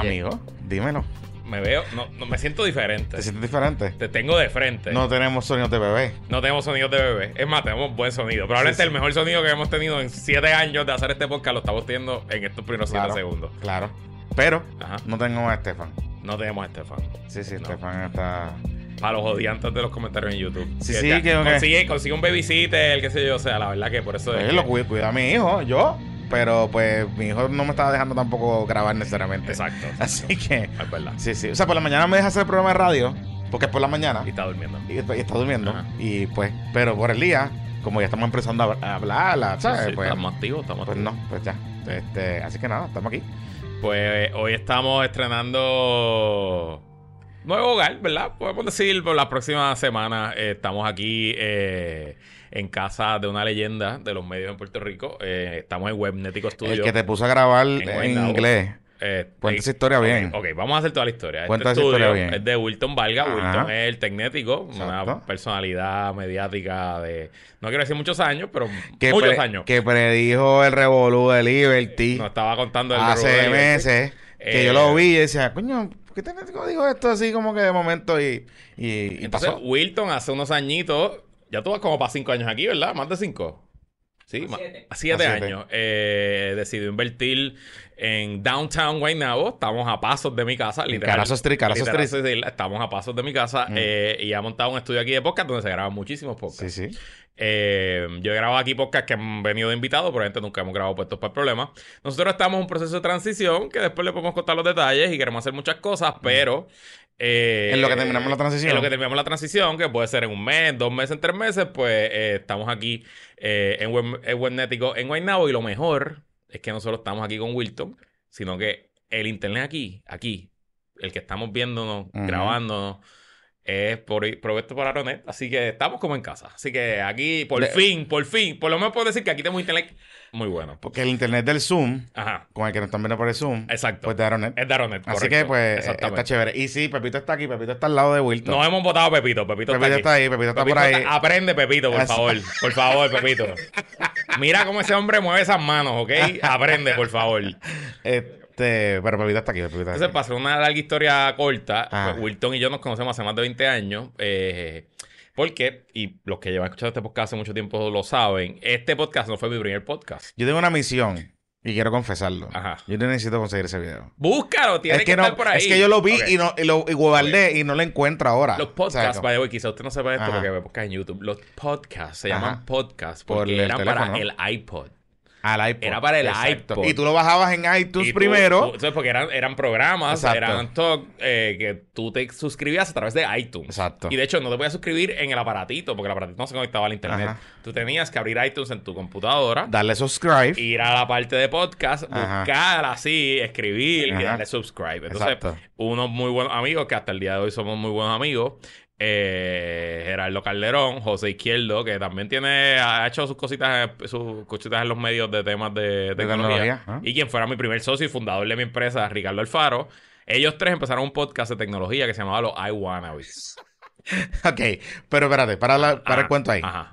Amigo, dímelo. Me veo, no, no me siento diferente. ¿Te sientes diferente? Te tengo de frente. No tenemos sonidos de bebé. No tenemos sonidos de bebé. Es más, tenemos buen sonido. Probablemente Sí, sí. el mejor sonido que hemos tenido en siete años de hacer este podcast lo estamos teniendo en estos primeros siete Claro. segundos. Claro. Pero Ajá. no tengo a Estefan. No tenemos a Estefan. Sí, sí, No. Estefan está. Para los odiantes de los comentarios en YouTube. Sí, Que sí, que- consigue, consigue un babysitter, qué sé yo. O sea, la verdad que por eso es. Pues que- lo cuida, cuida a mi hijo, yo. Pero pues mi hijo no me estaba dejando tampoco grabar necesariamente. Exacto. Así que. Es verdad. Sí, sí. O sea, por la mañana me deja hacer el programa de radio. Porque es por la mañana. Y está durmiendo. Y, y está durmiendo. Ajá. Y pues, pero por el día, como ya estamos empezando a, hablar, la- ¿sabes? Sí, pues, estamos activos, estamos pues activos. no, pues ya. Este, así que nada, estamos aquí. Pues hoy estamos estrenando nuevo hogar, ¿verdad? Podemos decir por las próximas semanas eh, estamos aquí eh, en casa de una leyenda de los medios en Puerto Rico. Eh, estamos en Webnético Studio. El que te puso a grabar En inglés. Eh, Cuenta eh, esa historia ok, bien. Ok, vamos a hacer toda la historia. Este Cuenta esa estudio historia bien. Es de Wilton Valga. Ajá. Wilton es el tecnético, una personalidad mediática de, no quiero decir muchos años, pero Que, muchos pre- años. que predijo el revolú de Liberty Nos estaba contando el hace meses. Que Eh, yo lo vi y decía, coño, ¿por qué te digo esto así como que de momento y, y, y Entonces, pasó? Wilton hace unos añitos, ya tú vas como para cinco años aquí, ¿verdad? Más de cinco. Sí, A siete. a siete A siete. años. Eh, decidió invertir en Downtown Guaynabo. Estamos a pasos de mi casa, literal. Carazo Street, Carazo Literal, Street. sí, Estamos a pasos de mi casa Mm. eh, y ha montado un estudio aquí de podcast donde se graban muchísimos podcasts. Sí, sí. Eh, yo he grabado aquí podcasts que han venido de invitados, probablemente nunca hemos grabado puestos para el problema. Nosotros estamos en un proceso de transición que después le podemos contar los detalles y queremos hacer muchas cosas, pero. Eh, En lo que terminamos la transición. En lo que terminamos la transición, que puede ser en un mes, dos meses, tres meses, pues eh, estamos aquí eh, en, Web, en Webnético en Guaynabo y lo mejor es que no solo estamos aquí con Wilton, sino que el internet aquí, aquí, el que estamos viéndonos, grabándonos, es por, provecho por Aronet. Así que estamos como en casa. Así que aquí, por fin, por fin, por lo menos puedo decir que aquí tenemos internet muy bueno. Porque el internet del Zoom, Ajá, con el que nos están viendo por el Zoom, exacto. pues de Aeronet. es de Aronet. Así correcto. que pues Exactamente. está chévere. Y sí, Pepito está aquí, Pepito está al lado de Wilton. Nos hemos votado a Pepito. Pepito, Pepito está, ahí, Pepito está Pepito por ahí. está- Aprende, Pepito, por favor. Por favor, Pepito. Mira cómo ese hombre mueve esas manos, ¿ok? Aprende, por favor. Este, pero Pepito está aquí, Entonces, aquí. hacer una larga historia corta, Ah. pues, Wilton y yo nos conocemos hace más de 20 años. Eh, porque, y los que llevan escuchando este podcast hace mucho tiempo lo saben, este podcast no fue mi primer podcast. Yo tengo una misión y quiero confesarlo. Ajá. Yo necesito conseguir ese video. Búscalo, tiene Es que, que, no, estar por ahí. es que yo lo vi y, no, y lo y guardé y no lo encuentro ahora. Los podcasts, by the way, quizá usted no sepa esto Ajá. porque ve podcast en YouTube. Los podcasts se Ajá. llaman podcasts Por porque el eran para el iPod. Al iPod. era para el Exacto. iPod. Y tú lo bajabas en iTunes tú- primero. tú- entonces, porque eran, eran programas, Exacto. eran talk eh, que tú te suscribías a través de iTunes. Exacto. Y de hecho, no te podías suscribir en el aparatito, porque el aparatito no se conectaba al internet. Ajá. Tú tenías que abrir iTunes en tu computadora, Darle subscribe. ir a la parte de podcast, Ajá. buscar así, escribir y darle subscribe. Entonces, Exacto. unos muy buenos amigos, que hasta el día de hoy somos muy buenos amigos. Eh, Gerardo Calderón, José Izquierdo, que también tiene, ha hecho sus cositas, sus cositas en los medios de temas de, tecnología. tecnología, ¿ah? Y quien fuera mi primer socio y fundador de mi empresa, Ricardo Alfaro. Ellos tres empezaron un podcast de tecnología que se llamaba Los I Wannabes. Ok, pero espérate, para, la- para el cuento ahí. Ajá.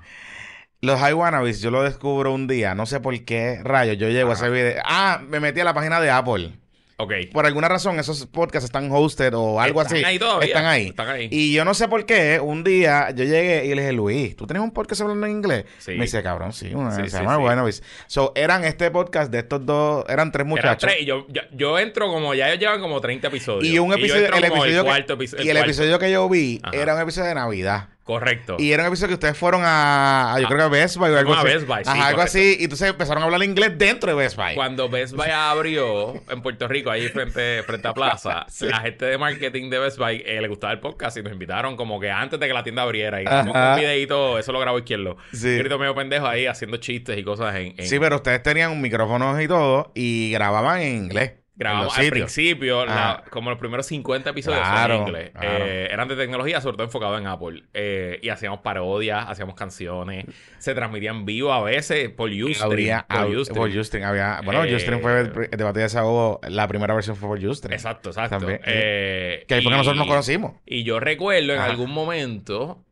Los Wannabes, yo lo descubro un día, no sé por qué rayos, yo llego a ese video. Ah, me metí a la página de Apple. Ok. Por alguna razón, esos podcasts están hosted o algo Están así. ahí todavía. Están ahí. Están ahí. Y yo no sé por qué, un día yo llegué y le dije, Luis, ¿tú tienes un podcast hablando en inglés? Sí. Me dice, cabrón, sí, una, Sí, se sí, llama sí. Wannabes. So, eran este podcast de estos dos, eran tres Eran muchachos. tres, y yo, yo, yo entro como, ya ellos llevan como 30 episodios. Y un episodio, entro el episodio, que- cuarto episodio. y el episodio que yo vi Ajá. era un episodio de Navidad. Correcto. Y era un episodio que ustedes fueron a, a yo creo que a Best Buy o algo a así. Best Buy, sí, Ajá, algo correcto. así. Y entonces empezaron a hablar inglés dentro de Best Buy. Cuando Best Buy abrió en Puerto Rico, ahí frente, frente a Plaza, Sí. la gente de marketing de Best Buy eh, le gustaba el podcast y nos invitaron como que antes de que la tienda abriera. Y Ajá. un videito, eso lo grabó izquierdo. Sí. Grito medio pendejo ahí haciendo chistes y cosas en. en- Sí, pero ustedes tenían un micrófono y todo y grababan en inglés. Grabamos al principio, la- Ajá. como los primeros 50 episodios Claro, en inglés. claro. Eh, eran de tecnología, sobre todo enfocado en Apple. Eh, y hacíamos parodias, hacíamos canciones, se transmitían en vivo a veces por Ustream. Habría, por Ustream. por Ustream había, bueno, Eh, Ustream fue el, debate de desahogo, la primera versión fue por Ustream. Exacto, exacto. También. Eh, Que ahí fue que nosotros nos conocimos. Y yo recuerdo en Ajá. algún momento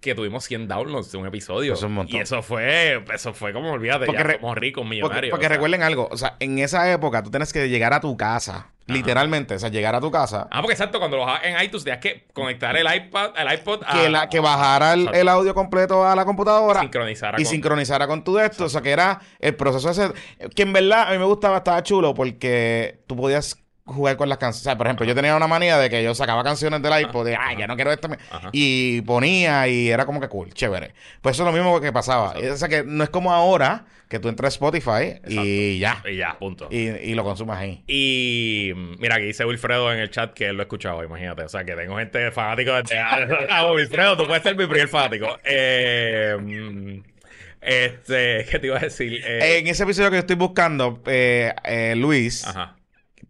que tuvimos 100 downloads de un episodio. Eso es un montón. Y eso fue, eso fue como, olvídate, Porque ya somos ricos, millonarios. porque sea. recuerden algo, o sea, en esa época tú tienes que llegar a tu casa Literalmente, o sea, llegar a tu casa, Ah, porque exacto, cuando lo bajabas en iTunes tenías que conectar el iPad, el iPod a... que, la, que bajara el, audio completo a la computadora sincronizar y sincronizara con tu esto. O sea, que era el proceso ese. Que en verdad a mí me gustaba, estaba chulo porque tú podías jugar con las canciones. O sea, por ejemplo, yo tenía una manía de que yo sacaba canciones del iPod de, ay, ya no quiero esto. Y ponía y era como que cool, chévere. Pues eso es lo mismo que pasaba. O sea, que no es como ahora que tú entras a Spotify y ya. Y ya, punto. Y, y lo consumas ahí. Y mira, aquí dice Wilfredo en el chat que él lo ha escuchado, imagínate. O sea, que tengo gente fanático de Ah, Wilfredo, tú puedes ser mi primer fanático. Eh, mm, este, ¿qué te iba a decir? Eh, En ese episodio que yo estoy buscando, eh, eh, Luis ajá.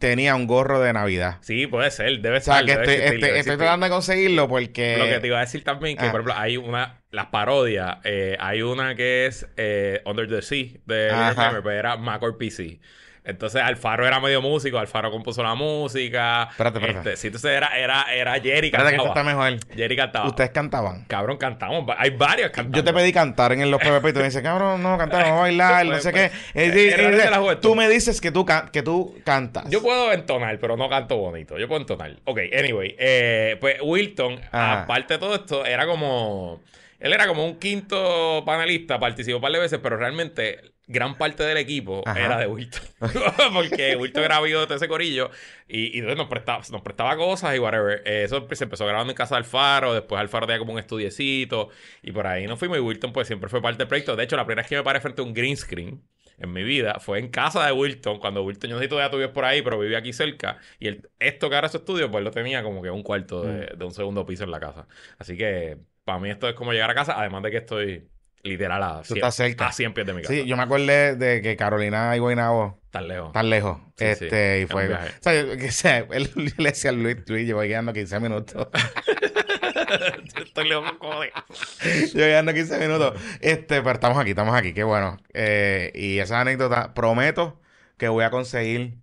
Tenía un gorro de Navidad. Sí, puede ser, debe O sea, que estoy, existir, tratando de conseguirlo porque... Lo que te iba a decir también, que Ah. por ejemplo, hay una, las parodias, eh, hay una que es eh, Under the Sea de Hammer, pero era Mac or PC. Entonces Alfaro era medio músico, Alfaro compuso la música. Espérate, espérate. Este, sí, entonces era, era, era Jerry Espérate que está mejor. Jerry cantaba. Ustedes cantaban. Cabrón, cantamos. Hay varios cantando. Yo te pedí cantar en los PvP y tú me dices, cabrón, no, cantar, vamos a bailar, no Pues, sé pues, qué. tú me dices que tú, que tú cantas. Yo puedo entonar, pero no canto bonito. Yo puedo entonar. Ok, anyway. eh, pues Wilton, Ajá. aparte de todo esto, era como. Él era como un quinto panelista, participó un par de veces, pero realmente gran parte del equipo Ajá. era de Wilton. Porque Wilton era amigo de todo ese corillo y, y entonces nos prestaba, nos prestaba cosas y whatever. Eso se empezó grabando en casa de Alfaro, después Alfaro tenía como un estudiecito y por ahí nos fuimos y Wilton pues siempre fue parte del proyecto. De hecho, la primera vez que me paré frente a un green screen en mi vida fue en casa de Wilton, cuando Wilton, yo no sé si todavía vives por ahí, pero vivía aquí cerca. Y el, esto que ahora es su estudio, pues lo tenía como que un cuarto de, Mm. de un segundo piso en la casa. Así que para mí esto es como llegar a casa, además de que estoy literal a, Tú 100, estás cerca. a 100 pies de mi casa. Sí, yo me acordé de que Carolina y Guaynabo Tan lejos. están lejos. Sí, sí. este, y fue. O sea, yo- que, sea, él le decía a Luis, Luis, llevo guiando 15 minutos. Estoy lejos como de... yo guiando 15 minutos. Este, pero estamos aquí, estamos aquí, qué bueno. Eh, y esa anécdota, prometo que voy a conseguir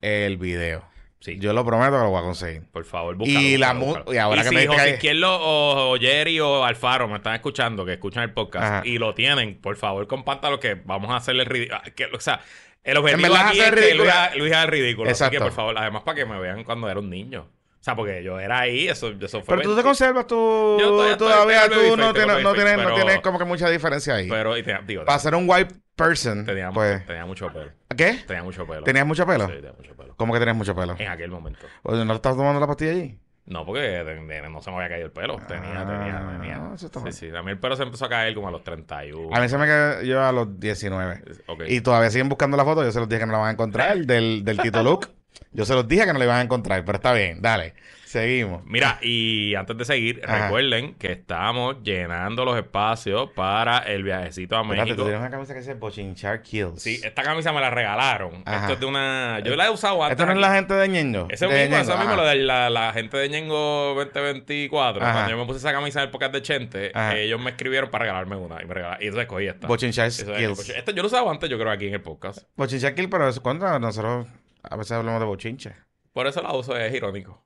el video. Sí. Yo lo prometo que lo voy a conseguir. Por favor, búscalo. Y la búscalo, y ahora que si me José que- o, o Jerry o Alfaro me están escuchando, que escuchan el podcast Ajá. y lo tienen, por favor, compártalo que vamos a hacerle ridículo. O sea, el objetivo aquí es que. Luis, Luis haga el ridículo. Así que, Exacto. por favor, además para que me vean cuando era un niño. O sea, porque yo era ahí, eso, eso fue... Pero tú te 20 conservas, tú Yo todavía tú no tienes, no, tienes, no tienes como que mucha diferencia ahí. Pero, y tenía, digo, Para ser un white person, tenía, pues... tenía mucho pelo. ¿Qué? Tenía mucho pelo. ¿Tenías mucho pelo? Sí, tenía mucho pelo. ¿Cómo que tenías mucho pelo? En aquel momento. ¿No te estás tomando la pastilla allí? No, porque no se me había caído el pelo. Tenía, Ah, tenía, tenía. no, eso está sí, mal. sí. A mí el pelo se empezó a caer como a los 31. A mí se me quedó yo a los 19. Ok. Y todavía siguen buscando la foto. Yo se los dije que no la van a encontrar del, del Tito Luke. Yo se los dije que no la iban a encontrar, pero está bien, dale. Seguimos. Mira, y antes de seguir, Ajá. recuerden que estamos llenando los espacios para el viajecito a Espérate, tú México. tienes una camisa que dice Bochinchar Kills. Sí, esta camisa me la regalaron. Ajá. Esto es de una. Yo la he usado antes. Esto no es la gente de Ñengo. Eso de mismo, eso mismo, lo de la, la gente de Ñengo 2024. Ajá. Cuando yo me puse esa camisa en el podcast de Chente, ellos me escribieron para regalarme una. Y me regalaron. Y entonces cogí esta. Bochinchar Eso es- Kills. Esto yo lo usaba antes, yo creo, aquí en el podcast. Bochinchar Kills, pero ¿cuándo nosotros a veces hablamos de bochinche? Por eso la uso, es irónico.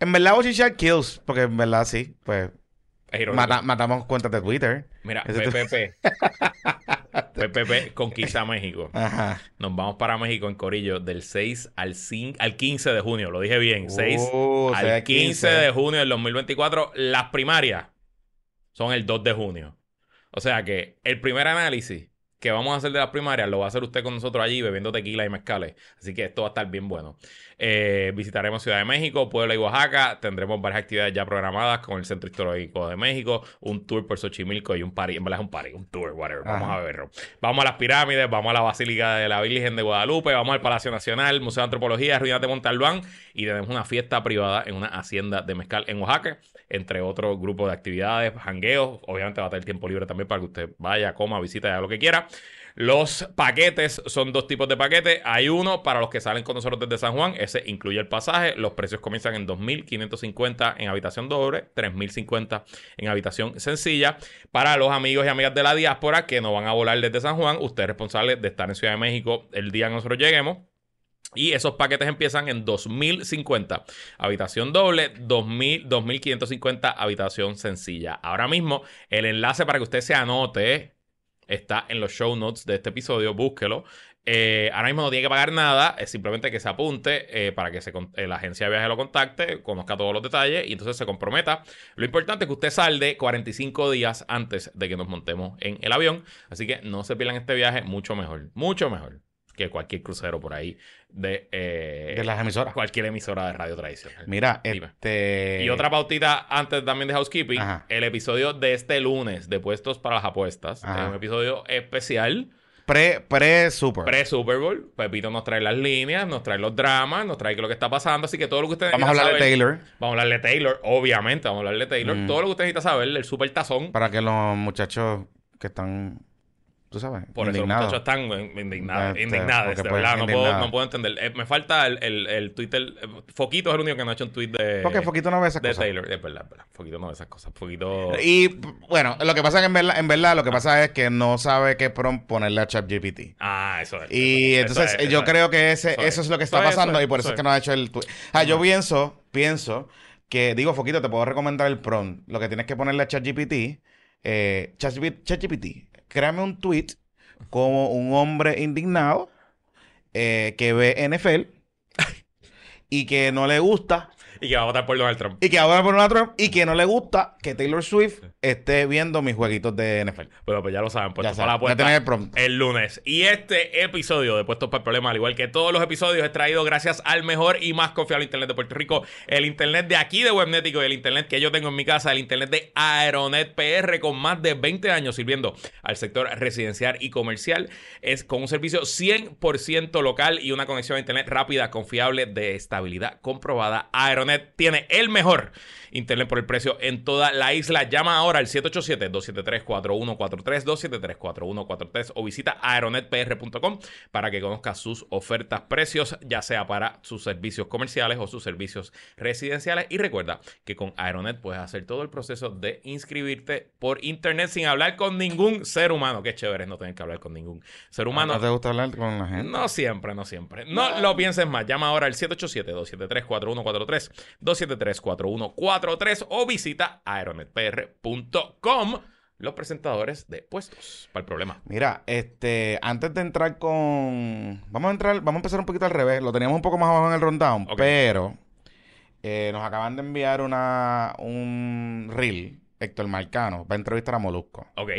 En verdad, Bochinchar Kills, porque en verdad sí, pues Es irónico. mata- matamos cuentas de Twitter. Mira, PPP. PPP conquista México. Ajá. Nos vamos para México en Corillo del 6 al, 5, al 15 de junio. Lo dije bien. 6 Uh, al seis 15 de junio del 2024. Las primarias son el 2 de junio. O sea que el primer análisis que vamos a hacer de las primarias lo va a hacer usted con nosotros allí bebiendo tequila y mezcales. Así que esto va a estar bien bueno. Eh, visitaremos Ciudad de México, Puebla y Oaxaca. Tendremos varias actividades ya programadas con el Centro Histórico de México, un tour por Xochimilco y un party. En verdad es un party, un tour, whatever. Vamos Ajá. a verlo. Vamos a las pirámides, vamos a la Basílica de la Virgen de Guadalupe, vamos al Palacio Nacional, Museo de Antropología, Ruinas de Monte Albán y tenemos una fiesta privada en una hacienda de mezcal en Oaxaca, entre otros grupos de actividades, jangueos. Obviamente va a tener tiempo libre también para que usted vaya, coma, visite, haga lo que quiera. Los paquetes son dos tipos de paquetes. Hay uno para los que salen con nosotros desde San Juan. Ese incluye el pasaje. Los precios comienzan en 2.550 en habitación doble, 3.050 en habitación sencilla. Para los amigos y amigas de la diáspora que no van a volar desde San Juan, usted es responsable de estar en Ciudad de México el día que nosotros lleguemos. Y esos paquetes empiezan en 2050. Habitación doble, 2000, 2550 habitación sencilla. Ahora mismo, el enlace para que usted se anote está en los show notes de este episodio. Búsquelo. Eh, ahora mismo no tiene que pagar nada, es simplemente que se apunte eh, para que se eh, la agencia de viaje lo contacte, conozca todos los detalles y entonces se comprometa. Lo importante es que usted salde 45 días antes de que nos montemos en el avión. Así que no se pierdan este viaje, mucho mejor, mucho mejor que cualquier crucero por ahí de, eh, De las emisoras. cualquier emisora de radio tradicional. Mira, Dime. este. Y otra pautita antes también de housekeeping. Ajá. El episodio de este lunes de Puestos para las Apuestas. Ajá. Es un episodio especial. Pre, pre-super. Pre-Super Bowl. Pepito nos trae las líneas, nos trae los dramas, nos trae lo que está pasando. Así que todo lo que ustedes Vamos a hablar de Taylor. Vamos a hablar de Taylor, obviamente. Vamos a hablar de Taylor. Mm. Todo lo que usted necesita saber del Super Tazón. Para que los muchachos que están, tú sabes, Por eso los muchachos están eh, indignados, Este, indignados, de verdad. No puedo, no puedo entender. Eh, me falta el, el, el Twitter. eh, Foquito es el único que no ha hecho un tweet de, Porque Foquito no ve esas de cosas. Taylor. Es verdad, verdad. Foquito no ve esas cosas. Foquito. Y bueno, lo que pasa es que en verdad, en verdad lo que pasa es que no sabe qué prompt ponerle a ChatGPT. Ah, eso es. Y eso entonces es, yo es. creo que ese, Eso eso, es. lo que está es, pasando y por eso es que no ha hecho el tweet. Ah, yo pienso, pienso que, digo, Foquito, te puedo recomendar el prompt. Lo que tienes que ponerle a ChatGPT, eh, ChatGPT, ChatGPT, créame un tweet como un hombre indignado eh, que ve NFL y que no le gusta Y que va a votar por Donald Trump. y que ahora por una Trump y que no le gusta que Taylor Swift esté viendo mis jueguitos de NFL. Pero pues ya lo saben, puestos Ya para la puerta el el lunes. Y este episodio de Puestos para el Problema, al igual que todos los episodios, es traído gracias al mejor y más confiable Internet de Puerto Rico. El Internet de aquí de Webnético y el Internet que yo tengo en mi casa, el Internet de Aeronet PR, con más de 20 años sirviendo al sector residencial y comercial. Es con un servicio 100% local y una conexión a Internet rápida, confiable, de estabilidad comprobada. Aeronet tiene el mejor Internet por el precio en toda la isla. Llama ahora al 787-273-4143, 273-4143 o visita aeronetpr.com para que conozca sus ofertas, precios, ya sea para sus servicios comerciales o sus servicios residenciales. Y recuerda que con Aeronet puedes hacer todo el proceso de inscribirte por internet sin hablar con ningún ser humano. Qué chévere no tener que hablar con ningún ser humano. ¿No te gusta hablar con la gente? No siempre, no siempre. No, lo pienses más. Llama ahora al 787-273-4143, 273-4143 o visita aeronetpr.com. Los presentadores de puestos para el problema. Mira, este, antes de entrar con. Vamos a entrar, vamos a empezar un poquito al revés. Lo teníamos un poco más abajo en el rundown, pero eh, nos acaban de enviar una un reel. Héctor Marcano va a entrevistar a Molusco. Ok.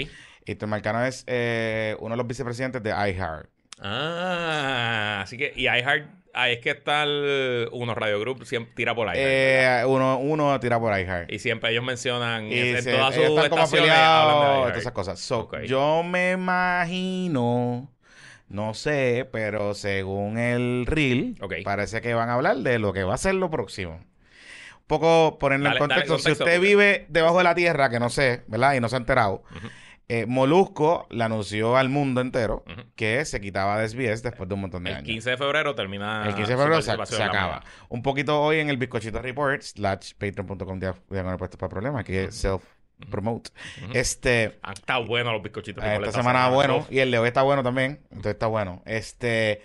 Héctor Marcano es eh, uno de los vicepresidentes de iHeart. Ah, así que, y iHeart, ahí es que está el uno Radio Group, siempre tira por. ¿verdad? Eh, uno, uno tira por iHeart. Y siempre ellos mencionan Y en se- todas sus están como estaciones hablan de afiliados, iHeart. todas esas cosas. So. Yo me imagino, no sé, pero según el reel, parece que van a hablar de lo que va a ser lo próximo. Un poco ponerle Dale- en dale contexto. Si usted porque- vive debajo de la tierra, que no sé, ¿verdad? Y no se ha enterado, Ujú. Eh, Molusco le anunció al mundo entero que se quitaba de SBS después de un montón de El años. 15 de febrero termina. El 15 de febrero se, la acaba. Un poquito hoy en el Bizcochito Report, slash patreon.com diagonal puestos para problemas, que es self-promote. Ujú. Este, Han estado buenos los bizcochitos. esta Nicolás, semana bueno, Uf. y el de hoy está bueno también, entonces está bueno. Este,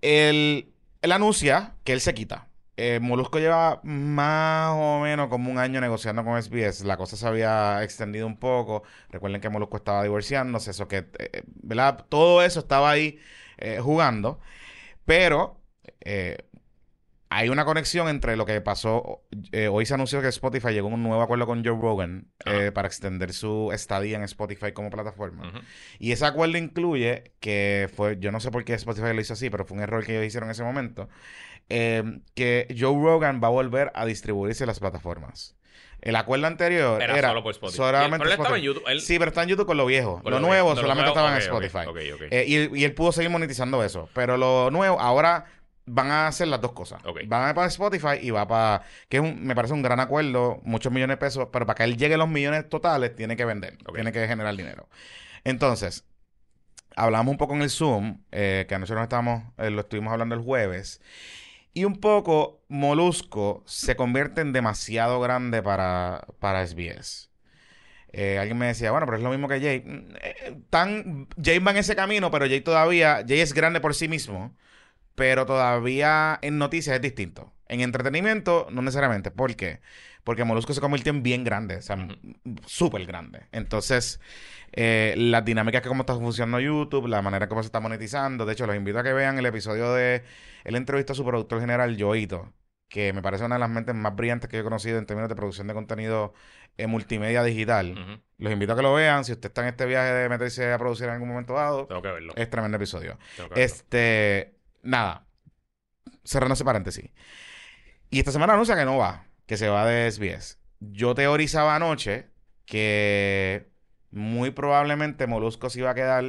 él, él anuncia que él se quita. Eh, Molusco lleva más o menos como un año negociando con SBS. La cosa se había extendido un poco. Recuerden que Molusco estaba divorciándose, eso que, eh, ¿verdad? Todo eso estaba ahí eh, jugando. Pero eh, hay una conexión entre lo que pasó. eh, hoy se anunció que Spotify llegó a un nuevo acuerdo con Joe Rogan eh, para extender su estadía en Spotify como plataforma. Y ese acuerdo incluye que fue, yo no sé por qué Spotify lo hizo así, pero fue un error que ellos hicieron en ese momento, eh, que Joe Rogan va a volver a distribuirse en las plataformas. El acuerdo anterior Era era, solo por Spotify. solamente Pero él estaba en Spotify. YouTube. Él- Sí, pero está en YouTube con lo viejo. con lo lo nuevo lo solamente nuevo, estaba en Spotify. Eh, y, y él pudo seguir monetizando eso. Pero lo nuevo, ahora van a hacer las dos cosas. Van a ir para Spotify y va para... Que es un- me parece un gran acuerdo, muchos millones de pesos, pero para que él llegue a los millones totales, tiene que vender, tiene que generar dinero. Entonces, hablamos un poco en el Zoom, eh, que nosotros estábamos, eh, lo estuvimos hablando el jueves, y un poco Molusco se convierte en demasiado grande para, para SBS. Eh, alguien me decía, bueno, pero es lo mismo que Jay. Mm, eh, tan, Jay va en ese camino, pero Jay todavía, Jay es grande por sí mismo, pero todavía en noticias es distinto. En entretenimiento, no necesariamente. ¿Por qué? Porque Molusco se convirtió en bien grande, o sea, súper grande. Entonces, eh, las dinámicas que cómo está funcionando YouTube, la manera como se está monetizando. De hecho, los invito a que vean el episodio de el entrevista a su productor general, Joito, que me parece una de las mentes más brillantes que yo he conocido en términos de producción de contenido en multimedia digital. Los invito a que lo vean. Si usted está en este viaje de meterse a producir en algún momento dado, Tengo que verlo. es tremendo episodio. Tengo que verlo. Este, nada, cerrando ese paréntesis. Y esta semana anuncia que no va, que se va de SBS. Yo teorizaba anoche que muy probablemente Molusco se iba a quedar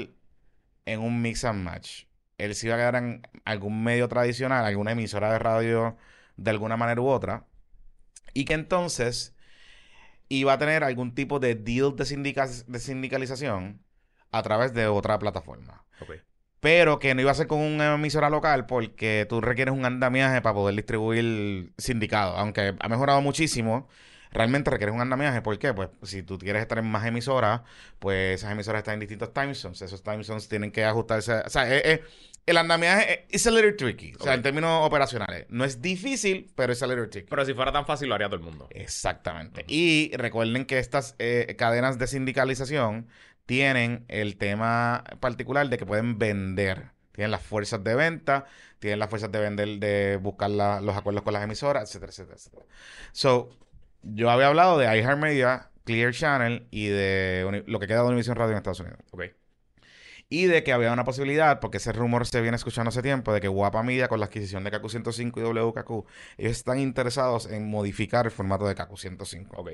en un mix and match. Él se iba a quedar en algún medio tradicional, alguna emisora de radio de alguna manera u otra. Y que entonces iba a tener algún tipo de deal de, sindica- de sindicalización a través de otra plataforma. Ok. Pero que no iba a ser con una emisora local porque tú requieres un andamiaje para poder distribuir sindicado. Aunque ha mejorado muchísimo, realmente requieres un andamiaje. ¿Por qué? Pues si tú quieres estar en más emisoras, pues esas emisoras están en distintos time zones. Esos time zones tienen que ajustarse. O sea, eh, eh, el andamiaje es a little tricky. O sea, en términos operacionales. No es difícil, pero es a little tricky. Pero si fuera tan fácil, lo haría todo el mundo. Exactamente. Y recuerden que estas eh, cadenas de sindicalización tienen el tema particular de que pueden vender. Tienen las fuerzas de venta, tienen las fuerzas de vender, de buscar la- los acuerdos con las emisoras, etcétera, etcétera, etcétera. So, yo había hablado de iHeartMedia, Clear Channel y de Uni- lo que queda de Univision Radio en Estados Unidos. Ok. Y de que había una posibilidad, porque ese rumor se viene escuchando hace tiempo, de que Guapa Media con la adquisición de KQ105 y WKQ, ellos están interesados en modificar el formato de KQ105. Ok.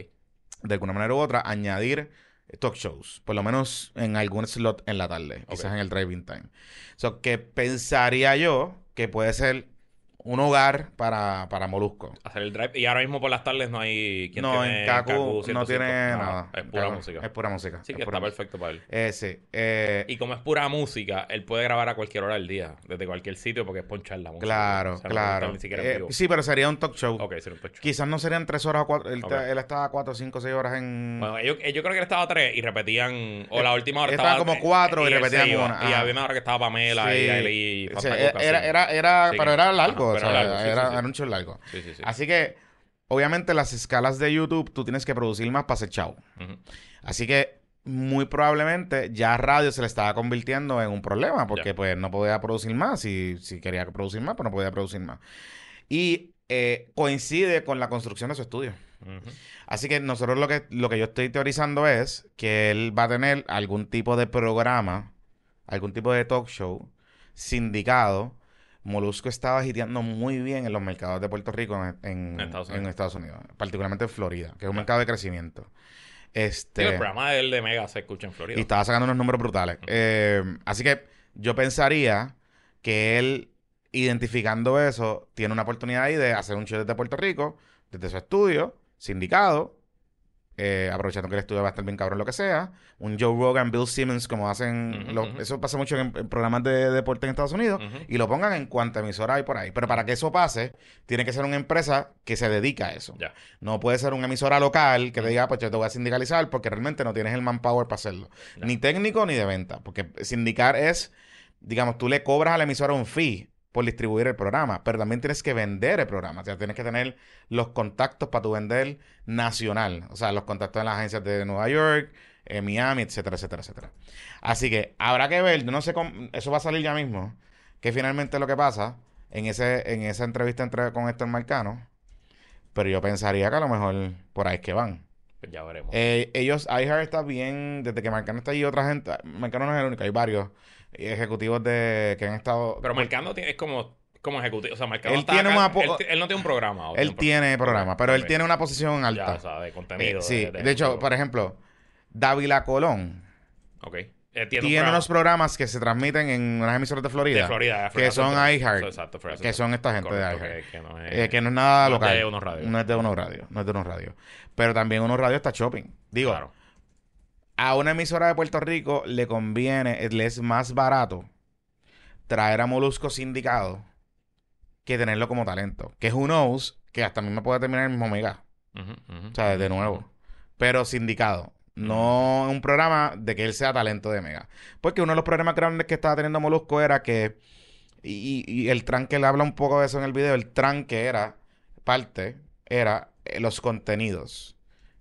De alguna manera u otra, añadir talk shows, por lo menos en algún slot en la tarde, quizás en el driving time. So, que pensaría yo que puede ser un hogar para, para Molusco. Hacer el drive. Y ahora mismo por las tardes no hay. ¿quién No, tiene en Kaku no 105? tiene Nada, nada. Es pura Kaku- música. Es pura música. Sí, es que está música. perfecto para él. Eh, sí. eh, Y como es pura música, él puede grabar a cualquier hora del día, desde cualquier sitio, porque es ponchar la música. Claro, O sea, no claro. Ni siquiera en Eh, vivo. sí, pero sería un talk show. Ok, sería un pecho. Quizás no serían tres horas o cuatro. Él, estaba cuatro, cinco, seis horas en. Bueno, ellos, yo creo que él estaba tres y repetían. O la última hora Estaban estaba. como cuatro y repetían una. Y había una hora que estaba Pamela y Sí. él y Fantacuca, era, era, era, Sí. pero era largo, O sea, largo, sí, era, sí, sí. Así que, obviamente, las escalas de YouTube, tú tienes que producir más para hacer chavo. Así que, muy probablemente, ya radio se le estaba convirtiendo en un problema, porque pues no podía producir más. Si, si quería producir más, pues no podía producir más. Y eh, coincide con la construcción de su estudio. Así que nosotros lo que, lo que yo estoy teorizando es que él va a tener algún tipo de programa, algún tipo de talk show sindicado. Molusco estaba hiteando muy bien en los mercados de Puerto Rico en, Estados en Unidos. Estados Unidos, particularmente en Florida, que es un mercado de crecimiento. Sí, Este, el programa de él de Mega se escucha en Florida. y estaba sacando unos números brutales. Eh, así que yo pensaría que él, identificando eso, tiene una oportunidad ahí de hacer un show desde Puerto Rico, desde su estudio, sindicado, eh, aprovechando que el estudio va a estar bien cabrón lo que sea, un Joe Rogan, Bill Simmons, como hacen, los- ujú. eso pasa mucho en, en programas de deporte en Estados Unidos, y lo pongan en cuanta emisora hay por ahí. Pero para que eso pase, tiene que ser una empresa que se dedica a eso. No puede ser una emisora local que te diga, pues yo te voy a sindicalizar porque realmente no tienes el manpower para hacerlo. Ni técnico ni de venta. Porque sindicar es, digamos, tú le cobras a la emisora un fee por distribuir el programa, pero también tienes que vender el programa. O sea, tienes que tener los contactos para tu vender nacional. O sea, los contactos en las agencias de Nueva York, Miami, etcétera, etcétera, etcétera. Así que habrá que ver, no sé cómo, eso va a salir ya mismo, que finalmente lo que pasa en ese en esa entrevista entre, con Héctor Marcano, pero yo pensaría que a lo mejor por ahí es que van. Pues ya veremos. Eh, ellos, iHeart está bien, desde que Marcano está ahí, otra gente, Marcano no es el único, hay varios ejecutivos de que han estado... Pero Marcando tiene- es como, como ejecutivo. O sea, Él tiene acá- una él, no tiene un programa. ¿o él tiene programa, pero él tiene una posición Ya, alta. o sea, de Eh, contenido. sí, de, de hecho, por ejemplo, Dávila Colón Ok. Eh, tiene, programa unos programas que se transmiten en unas emisoras de Florida, de Florida. de que son iHeart, Eso, Exacto, Florida que son esta gente Correcto, de iHeart. que, que no es, Eh, que no es nada no es local. de Uno Radio. No es de unos radio. No es de unos radio. Pero también unos radio está shopping. Digo, Claro. A una emisora de Puerto Rico le conviene, le es más barato traer a Molusco sindicado que tenerlo como talento. Que who knows, que hasta a mí me puede terminar el mismo mega. O sea, de nuevo. Pero sindicado. No un programa de que él sea talento de Mega. Porque uno de los problemas grandes que estaba teniendo Molusco era que. Y, y el tranque, él habla un poco de eso en el video. El tranque era parte era eh, los contenidos.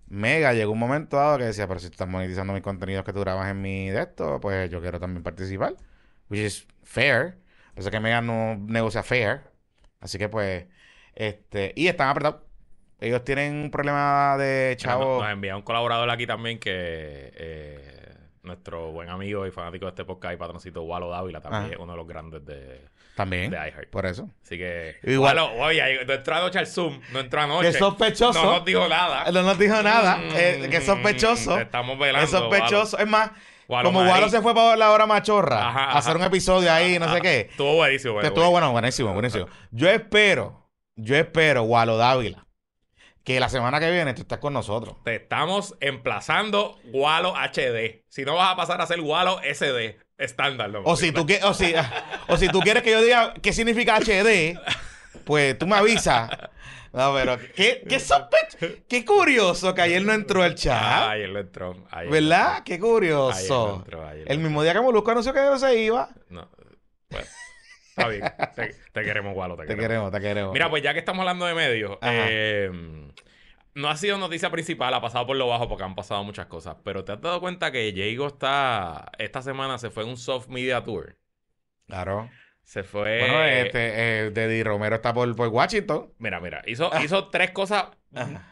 Mega llegó un momento dado que decía, pero si estás monetizando mis contenidos que tú grabas en mi de esto, pues yo quiero también participar. Which is fair. Pasa que Mega no negocia fair. Así que pues, este, y están apretados. Ellos tienen un problema de chavo. Nos, nos envía un colaborador aquí también que eh, nuestro buen amigo y fanático de este podcast y patroncito Walo Dávila también Ajá. es uno de los grandes de, También. de iHeart. Por eso. Así que. Igual- Walo, oye, no entró anoche al Zoom, no entró anoche. Que sospechoso. No nos dijo nada. No nos dijo nada. Mm, eh, que sospechoso. Estamos velando. Es sospechoso. Es más, Walo como. Walo se fue para la hora machorra Ajá, a hacer ajá. un episodio ahí, no sé qué. Estuvo buenísimo, estuvo bueno, buenísimo, buenísimo. Yo espero, yo espero, Walo Dávila, que la semana que viene tú estás con nosotros. Te estamos emplazando Walo HD. Si no vas a pasar a ser Walo SD, estándar. ¿no? O si tú o si, o si tú quieres que yo diga qué significa HD, pues tú me avisas. No, pero qué, qué sospecho, qué curioso que ayer no entró el chat. Ay, él no entró. ayer no ¿Verdad? Qué entró. Ayer no curioso. entró, ayer El mismo día que Molusco anunció que se iba. No. Bueno, está bien. Te, te queremos, Walo. Te, Te queremos. queremos, te queremos. Mira, pues ya que estamos hablando de medios, eh, no ha sido noticia principal, ha pasado por lo bajo porque han pasado muchas cosas. Pero te has dado cuenta que Jago está. Esta semana se fue en un soft media tour. Claro. Se fue. Bueno, este, eh, Deddy Romero está por, por Washington. Mira, mira, hizo, hizo tres cosas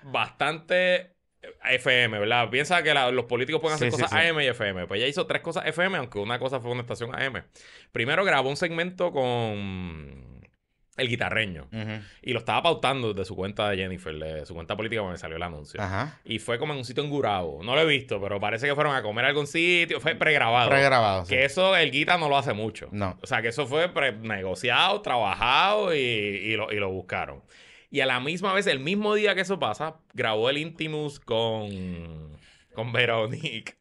bastante FM, ¿verdad? Piensa que la- los políticos pueden hacer Sí, cosas sí. AM y FM. Pues ella hizo tres cosas FM, aunque una cosa fue una estación AM. Primero grabó un segmento con el guitarreño. Y lo estaba pautando desde su cuenta de Jennifer, de su cuenta política cuando me salió el anuncio. Ajá. Y fue como en un sitio en Gurabo. No lo he visto, pero parece que fueron a comer a algún sitio. Fue pregrabado. Pregrabado. sí. Que eso el guita no lo hace mucho. No. O sea, que eso fue pre- negociado, trabajado y, y lo, y lo buscaron. Y a la misma vez, el mismo día que eso pasa, grabó el Intimus con, con Veronique.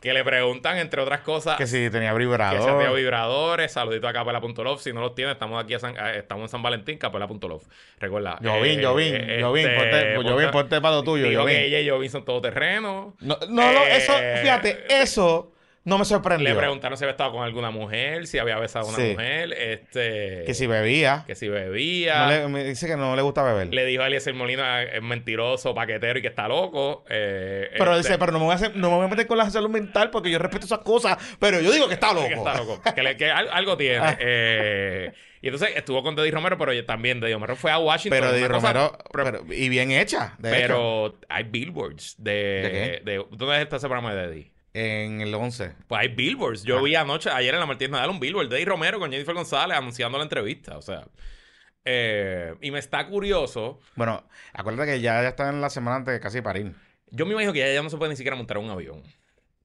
Que le preguntan, entre otras cosas, Que si tenía que si vibrador. vibradores. Saludito a Capela.love. Si no los tiene, estamos aquí a San- eh, estamos en San Valentín, Capela.love. Recuerda. Jovín, eh, Jovín, eh, Jovín, este, ponte, Jovín, ponte para lo tuyo, que Jovín. ella y Jovín son todoterreno. No, no, no, eso, Eh, fíjate, eso no me sorprendió. Le preguntaron si había estado con alguna mujer, si había besado a una Sí. mujer, este... Que si bebía. que si bebía. No le- me dice que no le gusta beber. Le dijo a Eliezer Molina es mentiroso, paquetero y que está loco. Eh, pero este, dice, pero no me, voy a hacer- no me voy a meter con la salud mental porque yo respeto esas cosas. Pero yo digo que está loco. que está loco. Que, le- que al- algo tiene. Ah. Eh, y entonces estuvo con Deddy Romero, pero también Deddy Romero fue a Washington. Pero cosa- Romero, pero, pero- y bien hecha, de hecho. pero hay billboards de, ¿De de, ¿Dónde está ese programa de Deddy? En el 11. Pues hay billboards. Yo Ah. vi anoche, ayer en la Martínez Nadal, un billboard de Eddie Romero con Jennifer González anunciando la entrevista. O sea. eh, y me está curioso. Bueno, acuérdate que ya, ya está en la semana antes de casi parir. Yo me imagino que ya, ya no se puede ni siquiera montar un avión.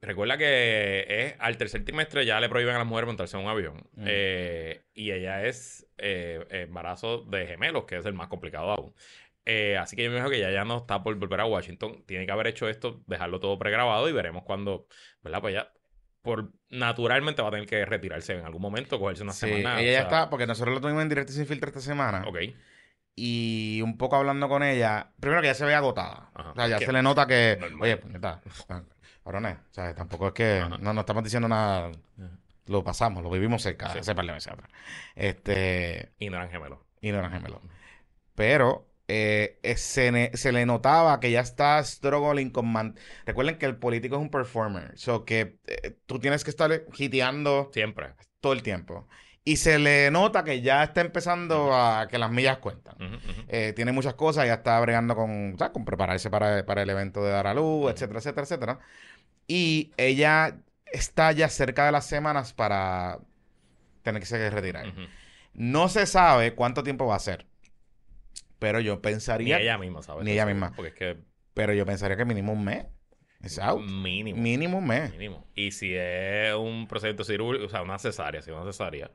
Recuerda que es al tercer trimestre ya le prohíben a las mujeres montarse en un avión. Mm. Eh, y ella es eh, embarazo de gemelos, que es el más complicado aún. Eh, así que yo me imagino que ya, ya no está por volver a Washington. Tiene que haber hecho esto, dejarlo todo pregrabado y veremos cuando, ¿verdad? Pues ya, por naturalmente va a tener que retirarse en algún momento, cogerse una Sí, semana. ella o sea, está, porque nosotros lo tuvimos en directo sin filtro esta semana. Ok. Y un poco hablando con ella, primero que ya se ve agotada. Ajá. O sea, ya se le nota que, Normal. oye, puñeta, cabrones, o sea, tampoco es que Ajá. no, no estamos diciendo nada, Ajá. lo pasamos, lo vivimos cerca, Sí. hace par de meses atrás. Este, Y no eran gemelos. y no eran gemelos. Pero eh, eh, se, ne- se le notaba que ya está struggling con... man- Recuerden que el político es un performer, so que eh, tú tienes que estar hiteando Siempre. todo el tiempo. Y se le nota que ya está empezando a que las millas cuentan. Tiene muchas cosas, ya está bregando con, ¿sabes? con prepararse para, para el evento de dar a luz, etcétera, etcétera, etcétera. Y ella está ya cerca de las semanas para tener que se retirar. No se sabe cuánto tiempo va a ser. Pero yo Ni pensaría. ella misma, ¿sabes? Ni ella misma. Porque es que Pero yo pensaría que mínimo un mes. Es out. mínimo. Mínimo un mes. Mínimo. Y si es un procedimiento cirúrgico, o sea, una cesárea, si es una cesárea,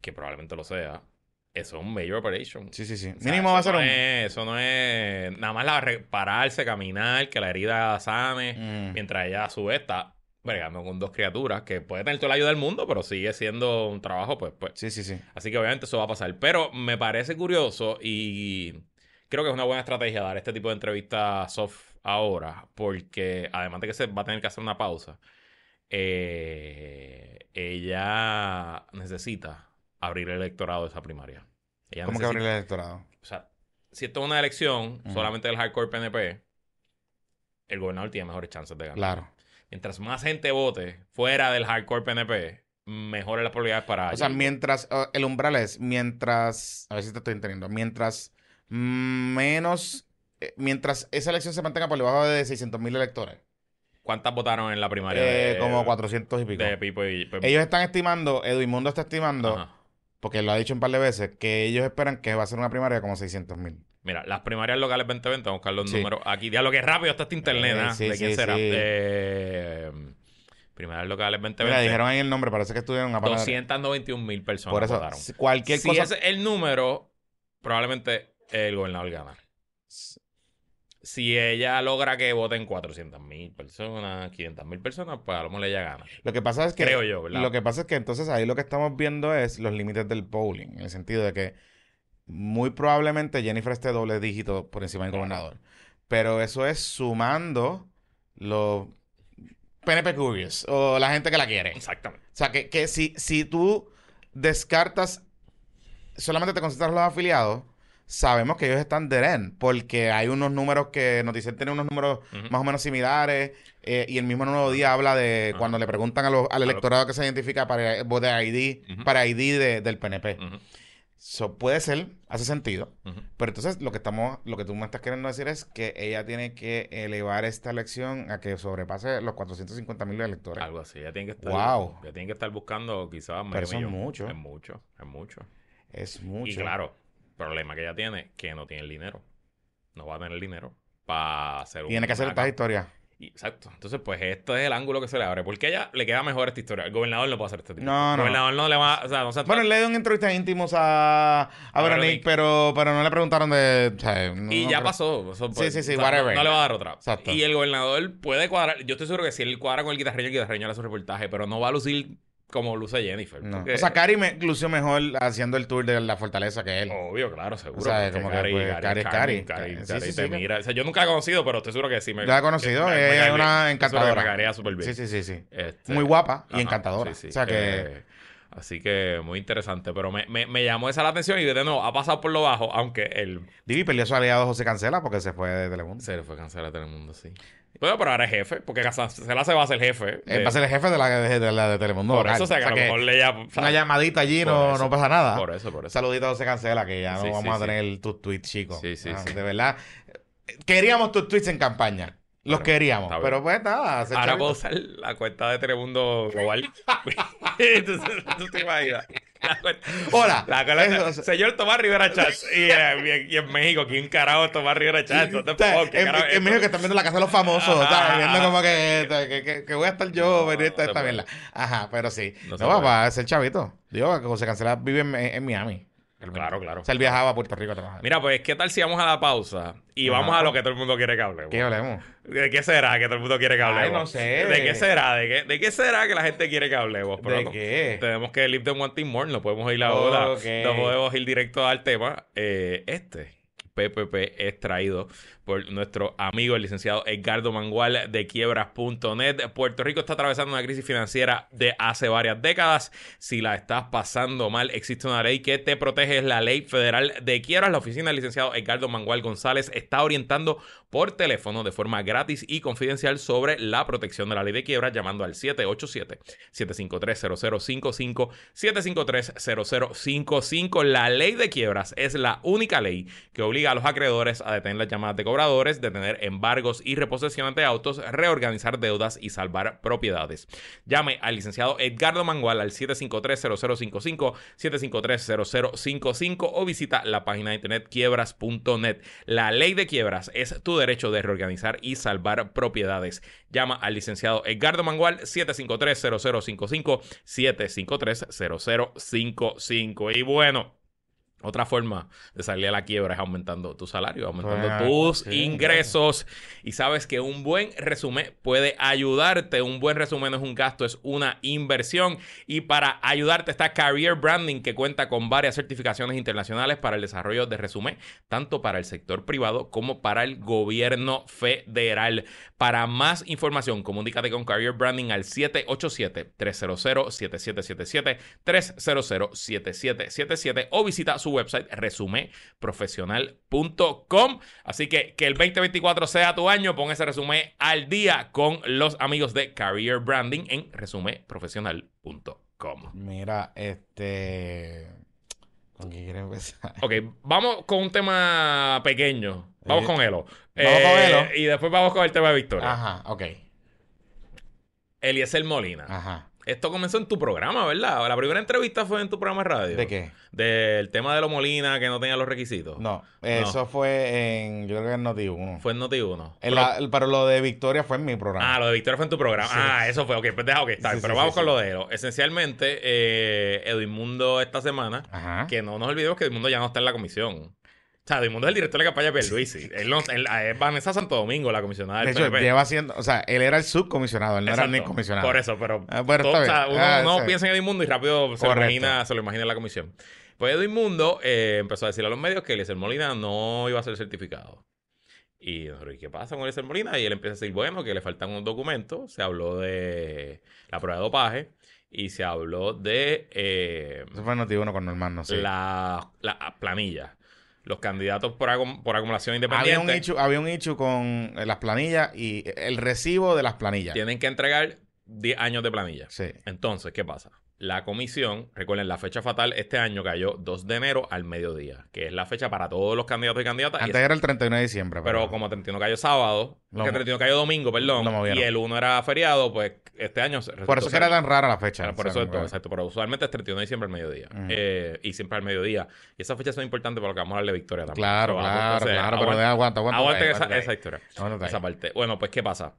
que probablemente lo sea, eso es un major operation. Sí, sí, sí. O sea, Mínimo va a ser no un. es- eso no es nada más la pararse, caminar, que la herida sane, Mm. mientras ella a su vez está bregando con dos criaturas que puede tener toda la ayuda del mundo, pero sigue siendo un trabajo, pues, pues. Sí, sí, sí. Así que obviamente eso va a pasar. Pero me parece curioso y creo que es una buena estrategia dar este tipo de entrevistas soft ahora, porque además de que se va a tener que hacer una pausa, eh, ella necesita abrir el electorado de esa primaria. Ella ¿Cómo que abrir el electorado? O sea, si esto es una elección solamente del hardcore PNP, el gobernador tiene mejores chances de ganar. Claro. Mientras más gente vote fuera del hardcore PNP, mejores las probabilidades para. O sea, mientras, uh, el umbral es, mientras, a ver si te estoy entendiendo, mientras menos, eh, mientras esa elección se mantenga por debajo de 600 mil electores, ¿Cuántas votaron en la primaria? eh, de- como 400 y pico. De Pipo y. Ellos están estimando, Edwin está estimando, Ajá. porque lo ha dicho un par de veces, que ellos esperan que va a ser una primaria como 600 mil. Mira, las primarias locales 2020, vamos a buscar los Sí. números aquí. Diablo, que rápido está este internet, Eh, ¿ah? sí, ¿De quién sí, será? sí. Eh, primarias locales 2020. Mira, dijeron ahí el nombre, parece que estuvieron a 291 mil personas Por eso, votaron. cualquier si cosa... es el número, probablemente el gobernador gana. Si ella logra que voten 400 mil personas, 500 mil personas, pues a lo mejor ella gana. Lo que pasa es que. Creo yo, ¿verdad? Lo que pasa es que entonces ahí lo que estamos viendo es los límites del polling. En el sentido de que muy probablemente Jennifer esté doble dígito por encima del gobernador. Pero eso es sumando los PNP Curious o la gente que la quiere. O Exactamente. sea, que, que si, si tú descartas, solamente te concentras en los afiliados, sabemos que ellos están de end, porque hay unos números que Noticel tiene unos números más o menos similares, eh, y el mismo Nuevo Día habla de cuando le preguntan a al electorado que se identifica para ID, Ujú. para ID de- del PNP. So, puede ser, hace sentido. Pero entonces lo que estamos, lo que tú me estás queriendo decir es que ella tiene que elevar esta elección a que sobrepase los 450 mil electores. Algo así. Ya tiene que estar, Wow. ya tiene que estar buscando quizás Pero eso es mucho. Es mucho, es mucho. Es mucho. Y claro, problema que ella tiene, que no tiene el dinero. No va a tener el dinero para hacer un... Tiene que hacer estas historias. Y- Exacto. Entonces, pues esto es el ángulo que se le abre. Porque a ella le queda mejor esta historia. El gobernador no puede hacer este tipo. No, El no. gobernador no le va... O sea, no se Bueno, le dio una entrevista íntimos a, a A Veronique, pero, pero no le preguntaron de. o sea, no- Y ya pasó. Eso, pues, Sí, sí, sí, o sea, whatever. No, no le va a dar otra. Exacto. Y el gobernador puede cuadrar. Yo estoy seguro que si él cuadra con el guitarreño, el guitarreño hace un reportaje, pero no va a lucir como luce Jennifer. No. porque- O sea, Cari me lució mejor haciendo el tour de la fortaleza que él. Obvio, claro, seguro. O sea, como que, pues, Cari es Cari. Cari, Sí, Cari sí, te sí, mira. O sea, yo nunca la he conocido, pero estoy seguro que sí me. La he conocido, que me- es una encantadora. Súper bien. Sí, sí, sí, sí. Este, Muy guapa y encantadora. sí, sí. O sea que. Eh, así que muy interesante. Pero me, me, me llamó esa la atención y de nuevo ha pasado por lo bajo, aunque él Divi perdió su aliado José Cancela porque se fue de Telemundo. se le fue cancelar a Telemundo, sí. Bueno, pero ahora es jefe, porque Cancela se va a ser jefe. De- va a ser el jefe de la de, de la de Telemundo. por eso, o sea, que a lo mejor le ya. una llamadita allí no, eso. no pasa nada. Por eso, por eso. saludito José Cancela, que ya no vamos sí, a sí. tener tus tweets, chicos. Sí, sí, Ah, sí. De verdad. Queríamos tus tweets en campaña. Los Bueno, queríamos. Pero pues nada. Ahora chavito. puedo usar la cuenta de Telemundo Global. Entonces, tú te imaginas. Hola. La cuenta- Eso- señor Tomás Rivera Chats. Y, eh, y en México, ¿quién carajo Tomás Rivera Chats? What the O sea, fuck, ¿qué en, en? México que están viendo la casa de los famosos, Ajá. Viendo como que, que, que- que voy a estar yo, No, venir esta, no esta mierda. Ajá, pero sí. No No, papá, es el chavito. Digo, que José Cancela vive en, en Miami. Claro, claro. O sea, él viajaba a Puerto Rico a trabajar. Mira, pues, ¿qué tal si vamos a la pausa y Ajá. vamos a lo que todo el mundo quiere que hablemos? ¿Qué hablemos? ¿De qué será que todo el mundo quiere que Ay, hablemos? no sé. ¿De qué será? ¿De qué, de qué será que la gente quiere que hablemos? Pero ¿De no- qué? Tenemos que live them wanting more, no podemos ir ahora. Ok. No podemos ir directo al tema. Eh, este PPP es traído por nuestro amigo el licenciado Edgardo Mangual de quiebras.net. Puerto Rico está atravesando una crisis financiera de hace varias décadas. Si la estás pasando mal, existe una ley que te protege, es la Ley Federal de Quiebras. La oficina del licenciado Edgardo Mangual González está orientando por teléfono de forma gratis y confidencial sobre la protección de la ley de quiebras llamando al 787-753-0055, 753-0055. La ley de quiebras es la única ley que obliga a los acreedores a detener las llamadas de cobradores, detener embargos y reposiciones de autos, reorganizar deudas y salvar propiedades. Llame al licenciado Edgardo Mangual al 753-0055, 753-0055 o visita la página de internet quiebras.net. La ley de quiebras es tu derecho de reorganizar y salvar propiedades. Llama al licenciado Edgardo Mangual 753-0055, 753-0055. Y bueno. Otra forma de salir a la quiebra es aumentando tu salario, aumentando Pues, tus sí, ingresos. Y sabes que un buen resumen puede ayudarte. Un buen resumen no es un gasto, es una inversión. Y para ayudarte está Career Branding, que cuenta con varias certificaciones internacionales para el desarrollo de resumen, tanto para el sector privado como para el gobierno federal. Para más información, comunícate con Career Branding al 787-300-7777, 300-7777 o visita su su website resumeprofesional.com. Así que que el 2024 sea tu año, pon ese resumen al día con los amigos de Career Branding en resumeprofesional.com. Mira, este. ¿Con qué quieres empezar? Ok, vamos con un tema pequeño. Vamos Eh, con Elo. vamos con Elo. Y después vamos con el tema de Victoria. Ajá, ok. Eliezer Molina. Ajá. Esto comenzó en tu programa, ¿verdad? La primera entrevista fue en tu programa de radio. ¿De qué? Del tema de los Molina que no tenía los requisitos. No, eso fue en. Yo creo que en Noti 1. Fue en Noti1. pero lo de Victoria fue en mi programa. Ah, lo de Victoria fue en tu programa. Sí. Ah, eso fue. Ok, pues deja, ok, está. Sí, Pero sí, vamos con lo de Elo. Esencialmente, eh, Edmundo esta semana, Ajá. que no nos olvidemos que Edmundo ya no está en la comisión. O sea, Edmundo es el director de campaña de Pierluisi. Él no, él- es Vanessa Santo Domingo, la comisionada De del hecho, PNP. lleva siendo. O sea, él era el subcomisionado, él no era Exacto. ni comisionado. Por eso, pero. Ah, bueno, todo- o sea, uno Ah, no sí. piensa en Edmundo y rápido se lo, imagina, se lo imagina en la comisión. Pues Edmundo eh, empezó a decirle a los medios que Eliezer Molina no iba a ser certificado. Y nosotros, ¿y qué pasa con Eliezer Molina? Y él empieza a decir, bueno, que le faltan unos documentos. Se habló de la prueba de dopaje y se habló de eh, Eso fue en Noti 1 con Norman, no sé. la, la planilla. Los candidatos por, acum- por acumulación Había independiente un, issue, había un issue con eh, las planillas y el recibo de las planillas. tienen que entregar 10 años de planilla. Sí. Entonces, ¿qué pasa? La comisión, recuerden, la fecha fatal este año cayó 2 de enero al mediodía, que es la fecha para todos los candidatos y candidatas. y Antes es- era el 31 de diciembre. pero como 31 cayó sábado, Lo- que 31 cayó domingo, perdón, y el 1 era feriado, pues este año... Por eso que era tan rara la fecha. Por eso es todo, exacto. Pero usualmente es 31 de diciembre al mediodía. Eh, y siempre al mediodía. Y esas fechas son importantes para lo que vamos a hablar de Victoria también. Claro, claro, entonces, claro. Pero aguanta- aguanta, aguanta. esa, aguanta ahí. esa historia. Esa parte. Bueno, pues, ¿qué pasa?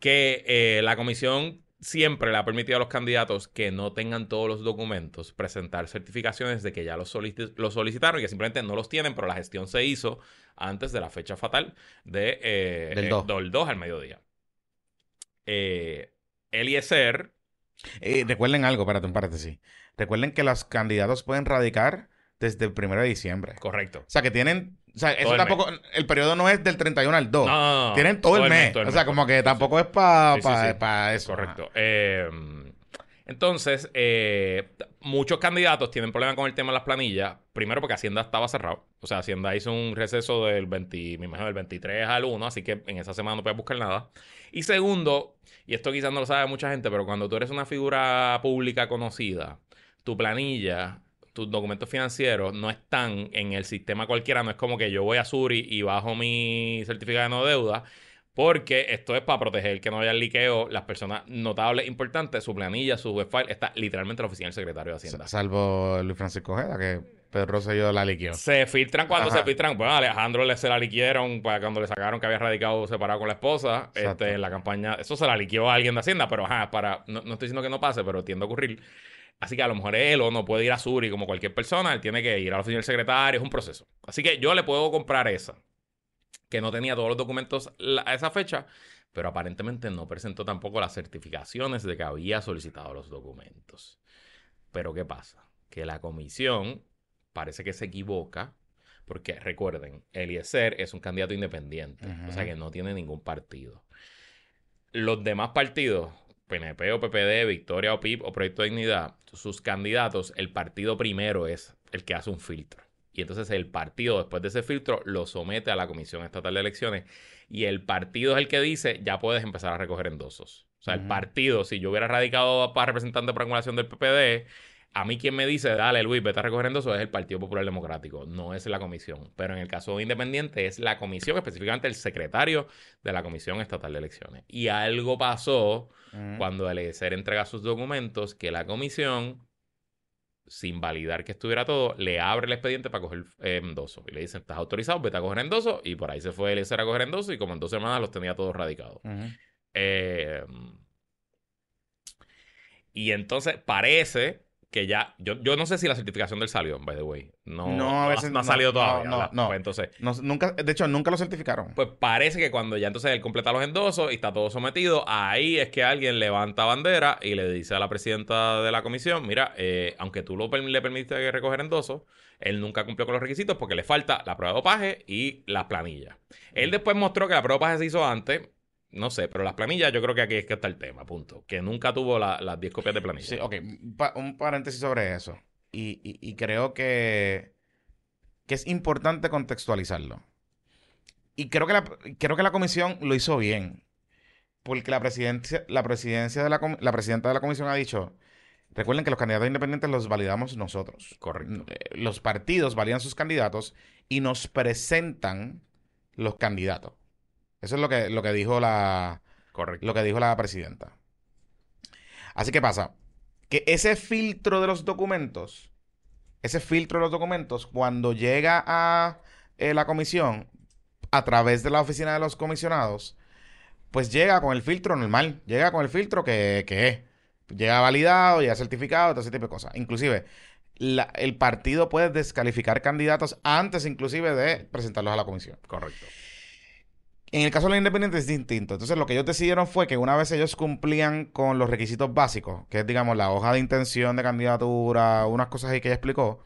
Que eh, la comisión siempre le ha permitido a los candidatos que no tengan todos los documentos presentar certificaciones de que ya los, solici- los solicitaron y que simplemente no los tienen, pero la gestión se hizo antes de la fecha fatal de, eh, Del eh, 2. del 2 al mediodía. Eh, Eliezer, Eh, recuerden algo, espérate, un paréntesis. Recuerden que los candidatos pueden radicar desde el 1 de diciembre. correcto. O sea, que tienen. O sea, eso el tampoco. El periodo no es del 31 al 2. No, no. Tienen todo, el mes. todo el o sea, mes, como que tampoco es para Sí, eso. Correcto. Eh, entonces, eh, muchos candidatos tienen problemas con el tema de las planillas. Primero porque Hacienda estaba cerrado. O sea, Hacienda hizo un receso del 20, me imagino del 23 al 1, así que en esa semana no puedes buscar nada. Y segundo, y esto quizás no lo sabe mucha gente, pero cuando tú eres una figura pública conocida, tu planilla, tus documentos financieros no están en el sistema cualquiera. No es como que yo voy a Suri y bajo mi certificado de no deuda. Porque esto es para proteger que no haya liqueo. Las personas notables, importantes, su planilla, su web file, está literalmente en la oficina del secretario de Hacienda. Salvo Luis Francisco Ojeda, que Pedro Rosselló la liquió. Se filtran cuando se filtran. Bueno, a Alejandro le, se la liquieron para cuando le sacaron que había radicado separado con la esposa. Este, en la campaña. Eso se la liquió a alguien de Hacienda, pero ajá, para. No, no estoy diciendo que no pase, pero tiende a ocurrir. Así que a lo mejor él o no puede ir a Suri como cualquier persona. Él tiene que ir a la oficina del secretario. Es un proceso. Así que yo le puedo comprar esa. Que no tenía todos los documentos a esa fecha. Pero aparentemente no presentó tampoco las certificaciones de que había solicitado los documentos. Pero ¿qué pasa? Que la comisión parece que se equivoca. Porque recuerden, Eliezer es un candidato independiente. O sea que no tiene ningún partido. Los demás partidos, PNP o PPD, Victoria o PIB o Proyecto de Dignidad, sus candidatos, el partido primero es el que hace un filtro. Y entonces el partido, después de ese filtro, lo somete a la Comisión Estatal de Elecciones. Y el partido es el que dice, ya puedes empezar a recoger endosos. O sea, el partido, si yo hubiera radicado para representante por acumulación del PPD, a mí quien me dice, dale Luis, vete a recoger endosos, es el Partido Popular Democrático, no es la comisión. Pero en el caso de Independiente es la comisión, específicamente el secretario de la Comisión Estatal de Elecciones. Y algo pasó Ujú. cuando Eliezer entrega sus documentos que la comisión, sin validar que estuviera todo, le abre el expediente para coger eh, endoso. Y le dicen, estás autorizado, vete a coger endoso. Y por ahí se fue Eliezer a coger endoso y como en dos semanas los tenía todos radicados. Eh, y entonces parece que ya, yo, yo no sé si la certificación del salió, by the way. No, No, a ha- veces no ha no, salido no, todavía. no. Pues entonces, No, nunca, de hecho, nunca lo certificaron. pues parece que cuando ya entonces él completa los endosos y está todo sometido, ahí es que alguien levanta bandera y le dice a la presidenta de la comisión, mira, eh, aunque tú lo, le permitiste recoger endosos, él nunca cumplió con los requisitos porque le falta la prueba de dopaje y las planillas. Él después mostró que la prueba de dopaje se hizo antes, no sé, pero las planillas yo creo que aquí es que está el tema, punto. Que nunca tuvo la- las 10 copias de planilla. Sí, ok. Un pa- un paréntesis sobre eso. Y, y- y creo que que es importante contextualizarlo. Y creo que la, creo que la comisión lo hizo bien. Porque la presidencia, la presidencia de la, la presidenta de la comisión ha dicho, recuerden que los candidatos independientes los validamos nosotros. Correcto. Eh, Los partidos validan sus candidatos y nos presentan los candidatos. Eso es lo que, lo que dijo la, Correcto. lo que dijo la presidenta. Así que pasa, que ese filtro de los documentos, ese filtro de los documentos, cuando llega a eh, la comisión, a través de la oficina de los comisionados, pues llega con el filtro normal, llega con el filtro que, que es. Llega validado, llega certificado, todo ese tipo de cosas. Inclusive, la- el partido puede descalificar candidatos antes inclusive de presentarlos a la comisión. Correcto. En el caso de los independientes es distinto. Entonces, lo que ellos decidieron fue que una vez ellos cumplían con los requisitos básicos, que es, digamos, la hoja de intención de candidatura, unas cosas ahí que ella explicó,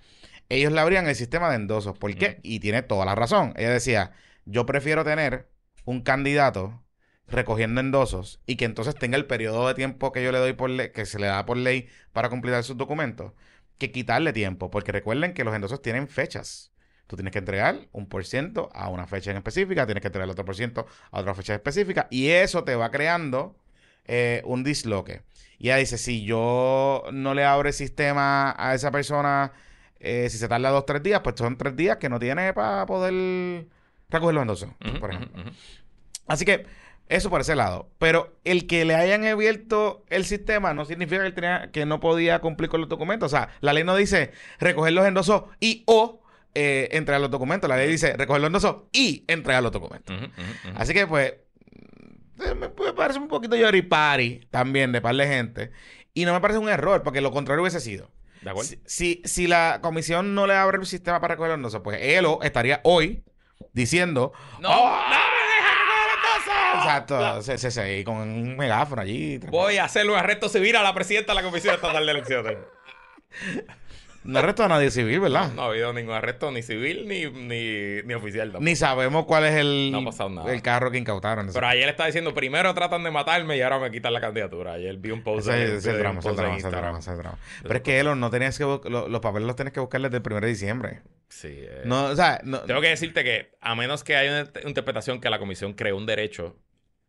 ellos le abrían el sistema de endosos. ¿Por qué? Ujú. Y tiene toda la razón. Ella decía, yo prefiero tener un candidato recogiendo endosos y que entonces tenga el periodo de tiempo que yo le doy por ley, que se le da por ley para completar sus documentos, que quitarle tiempo. Porque recuerden que los endosos tienen fechas. Tú tienes que entregar un por ciento a una fecha en específica, tienes que entregar el otro por ciento a otra fecha específica, y eso te va creando eh, un disloque. Y ella dice, si yo no le abro el sistema a esa persona, eh, si se tarda dos o tres días, pues son tres días que no tiene para poder recoger los endosos, por ejemplo. Así que eso por ese lado. Pero el que le hayan abierto el sistema no significa que, él tenía, que no podía cumplir con los documentos. O sea, la ley no dice recoger los endosos y o eh, entregar los documentos. La ley dice recoger los endosos y entregar los documentos. Así que, pues, eh, me, me parece un poquito yoripari también de par de gente. Y no me parece un error, porque lo contrario hubiese sido. ¿De acuerdo? Si, si, si la comisión no le abre el sistema para recoger los endosos, pues él o estaría hoy diciendo... ¡No! "Oh, ¡No! Exacto, se, se, se- con un megáfono allí. Voy a hacerle un arresto civil a la presidenta de la Comisión Estatal de Elecciones. No arresto a nadie civil, ¿verdad? No ha habido ningún arresto, ni civil ni, ni, ni oficial. tampoco. Ni sabemos cuál es el, No ha pasado nada. el carro que incautaron. Pero ayer estaba diciendo, primero tratan de matarme y ahora me quitan la candidatura. Ayer vi un post Ese, de- es el drama, ese drama, ese drama, ese. Pero es que Elon no tenías que lo- los papeles los tienes que buscar desde el 1 de diciembre. Sí. eh, No, o sea, no, Tengo que decirte que, a menos que haya una int- interpretación que la comisión creó un derecho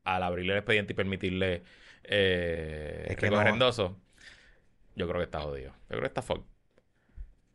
al abrirle el expediente y permitirle eh, Es que no. yo creo que está jodido. Yo creo que está fuck.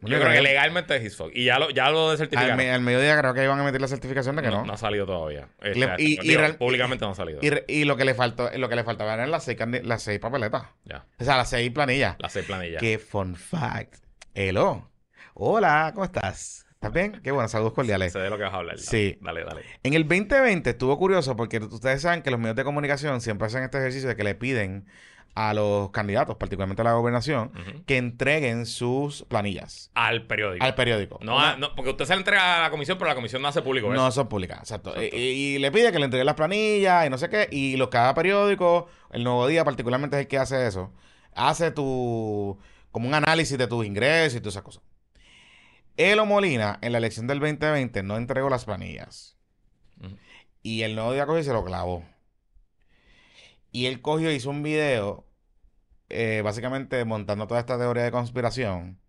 Yo creo que legalmente es fuck. Y ya lo, ya lo al, desertificaron. me- al mediodía creo que iban a meter la certificación de que no. no, no ha salido todavía. Este, Le- y- y digo, real- públicamente no ha salido. Y, lo que le faltó, lo que le faltaba eran las seis, las seis papeletas. ya. O sea, las seis planillas. Las seis planillas. Qué fun fact. Hello. Hola, ¿cómo estás? ¿Estás bien? Qué bueno, saludos cordiales. Sé de lo que vas a hablar. Sí. Dale, dale. En el 2020 estuvo curioso porque ustedes saben que los medios de comunicación siempre hacen este ejercicio de que le piden a los candidatos, particularmente a la gobernación, que entreguen sus planillas Al periódico. al periódico. No, a- no, porque usted se la entrega a la comisión, pero la comisión no hace público No eso. son públicas, exacto. Exacto. Y, y le pide que le entreguen las planillas y no sé qué. Y los cada periódico, el Nuevo Día particularmente es el que hace eso. Hace tu como un análisis de tus ingresos y todas esas cosas. Elo Molina, en la elección del 2020, no entregó las planillas. Y el Nuevo Día cogió y se lo clavó. Y él cogió hizo un video, eh, básicamente montando toda esta teoría de conspiración,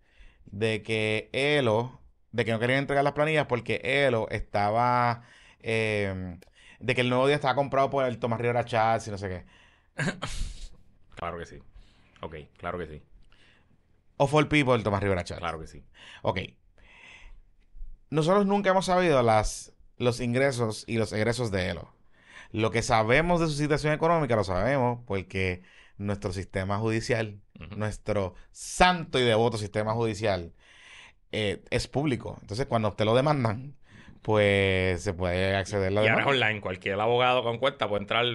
de que Elo, de que no querían entregar las planillas porque Elo estaba, eh, de que el Nuevo Día estaba comprado por el Tomás Rivera Chats y no sé qué. Claro que sí. Ok, claro que sí. Of all people, el Tomás Rivera Chats. Claro que sí. Ok. Nosotros nunca hemos sabido las, los ingresos y los egresos de Elo. Lo que sabemos de su situación económica lo sabemos porque nuestro sistema judicial, nuestro santo y devoto sistema judicial, eh, es público. Entonces, cuando usted lo demandan, pues se puede acceder a la Y ahora es online. Cualquier abogado con cuenta puede entrar,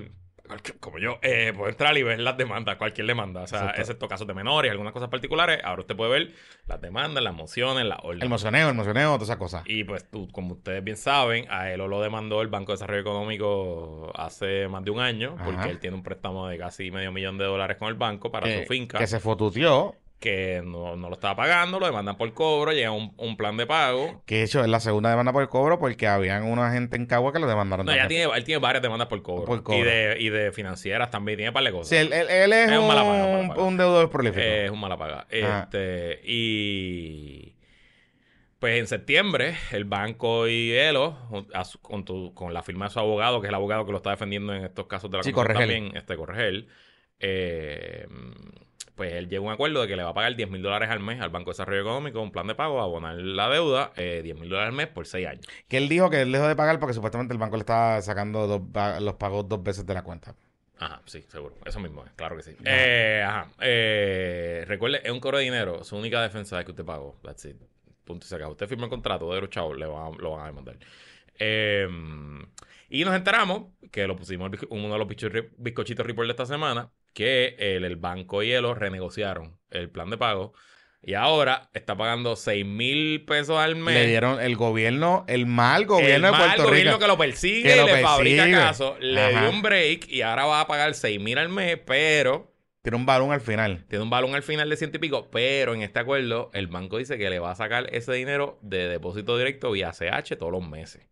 como yo, eh, puede entrar y ver las demandas, cualquier demanda. O sea, Exacto. excepto casos de menores, algunas cosas particulares. Ahora usted puede ver las demandas, las mociones, las El órdenes. mocioneo, el mocioneo, todas esas cosas. Y pues tú, como ustedes bien saben, a él lo demandó el Banco de Desarrollo Económico hace más de un año, porque él tiene un préstamo de casi medio millón de dólares con el banco para que, su finca, que se fotuteó, que no, no lo estaba pagando, lo demandan por cobro, llega un, un plan de pago. que de hecho es la segunda demanda por cobro porque habían una gente en Cagua que lo demandaron No, ya tiene, él tiene varias demandas por cobro. Por cobro. Y, de, y de financieras también, tiene par de cosas. Sí, él, él- él es, Es un un, mala paga, mala paga. un deudor prolífico. Eh, es un mala paga. Ajá. Este, y. Pues en septiembre, el banco y Elo, con, tu- con la firma de su abogado, que es el abogado que lo está defendiendo en estos casos de la Sí, Corregel. también, este Corregel, eh, pues él llegó a un acuerdo de que le va a pagar 10 mil dólares al mes al Banco de Desarrollo Económico, un plan de pago, abonar la deuda, eh, 10 mil dólares al mes por 6 años. Que él dijo que él dejó de pagar porque supuestamente el banco le estaba sacando dos los pagos dos veces de la cuenta. Ajá, sí, seguro. Eso mismo es, claro que sí. Eh, ajá. Eh, recuerde, es un cobro de dinero. Su única defensa es que usted pagó. That's it. Punto y se acabó. Usted firma el contrato de los chavos, le van a- lo van a demandar. Eh, y nos enteramos, que lo pusimos uno de los bizcochitos report de esta semana, que el, el banco y Elo renegociaron el plan de pago. Y ahora está pagando 6 mil pesos al mes. Le dieron el gobierno, el mal gobierno el de mal Puerto gobierno Rico. que lo persigue Que y lo le fabrica caso. Le Ajá. dio un break y ahora va a pagar 6 mil al mes, pero Tiene un balón al final. tiene un balón al final de ciento y pico. Pero en este acuerdo, el banco dice que le va a sacar ese dinero de depósito directo vía CH todos los meses.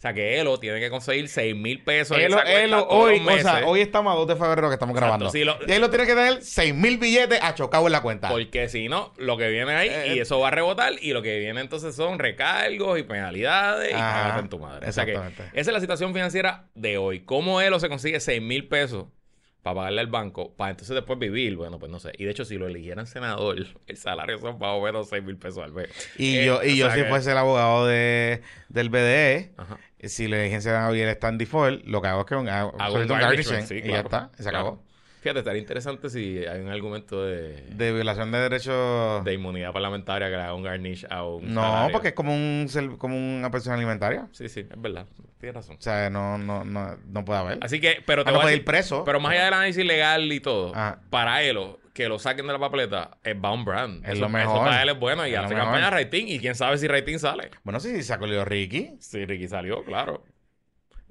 O sea que Elo tiene que conseguir 6 mil pesos en Elo, esa cuenta Elo, todos hoy, los o sea, hoy estamos a 2 de febrero que estamos Exacto, grabando. sí, lo- y ahí lo tiene que tener 6 mil billetes achocado en la cuenta. Porque si no, lo que viene ahí, Eh, y eso va a rebotar, y lo que viene entonces son recargos y penalidades y en tu madre. O sea que esa es la situación financiera de hoy. ¿Cómo Elo se consigue 6 mil pesos para pagarle al banco? Para entonces después vivir. Bueno, pues no sé. Y de hecho, si lo eligieran senador, el salario son más o menos 6 mil pesos al mes. Y Eh, yo, y yo si que- fuese el abogado de, del BDE, Ajá. Si la diligencia de está en default, lo que hago es que hago, un y ya está, y se acabó. Fíjate, estaría interesante si hay un argumento de, De violación de derechos... de inmunidad parlamentaria que le haga un garnish a un No, salario. porque es como un como una persona alimentaria. Sí, sí, es verdad. Tienes razón. O sea, no, no, no, no puede haber. Así que, pero te Ah, no a puede decir- ir preso. Pero más allá del análisis legal y todo, Ajá. para Elo, que lo saquen de la papeleta, es Bound Brand. Es eso, lo Eso mejor. para él es bueno y Es hace campaña rating. Y quién sabe si rating sale. Bueno, sí, sacó Ricky. Sí, Ricky salió, claro.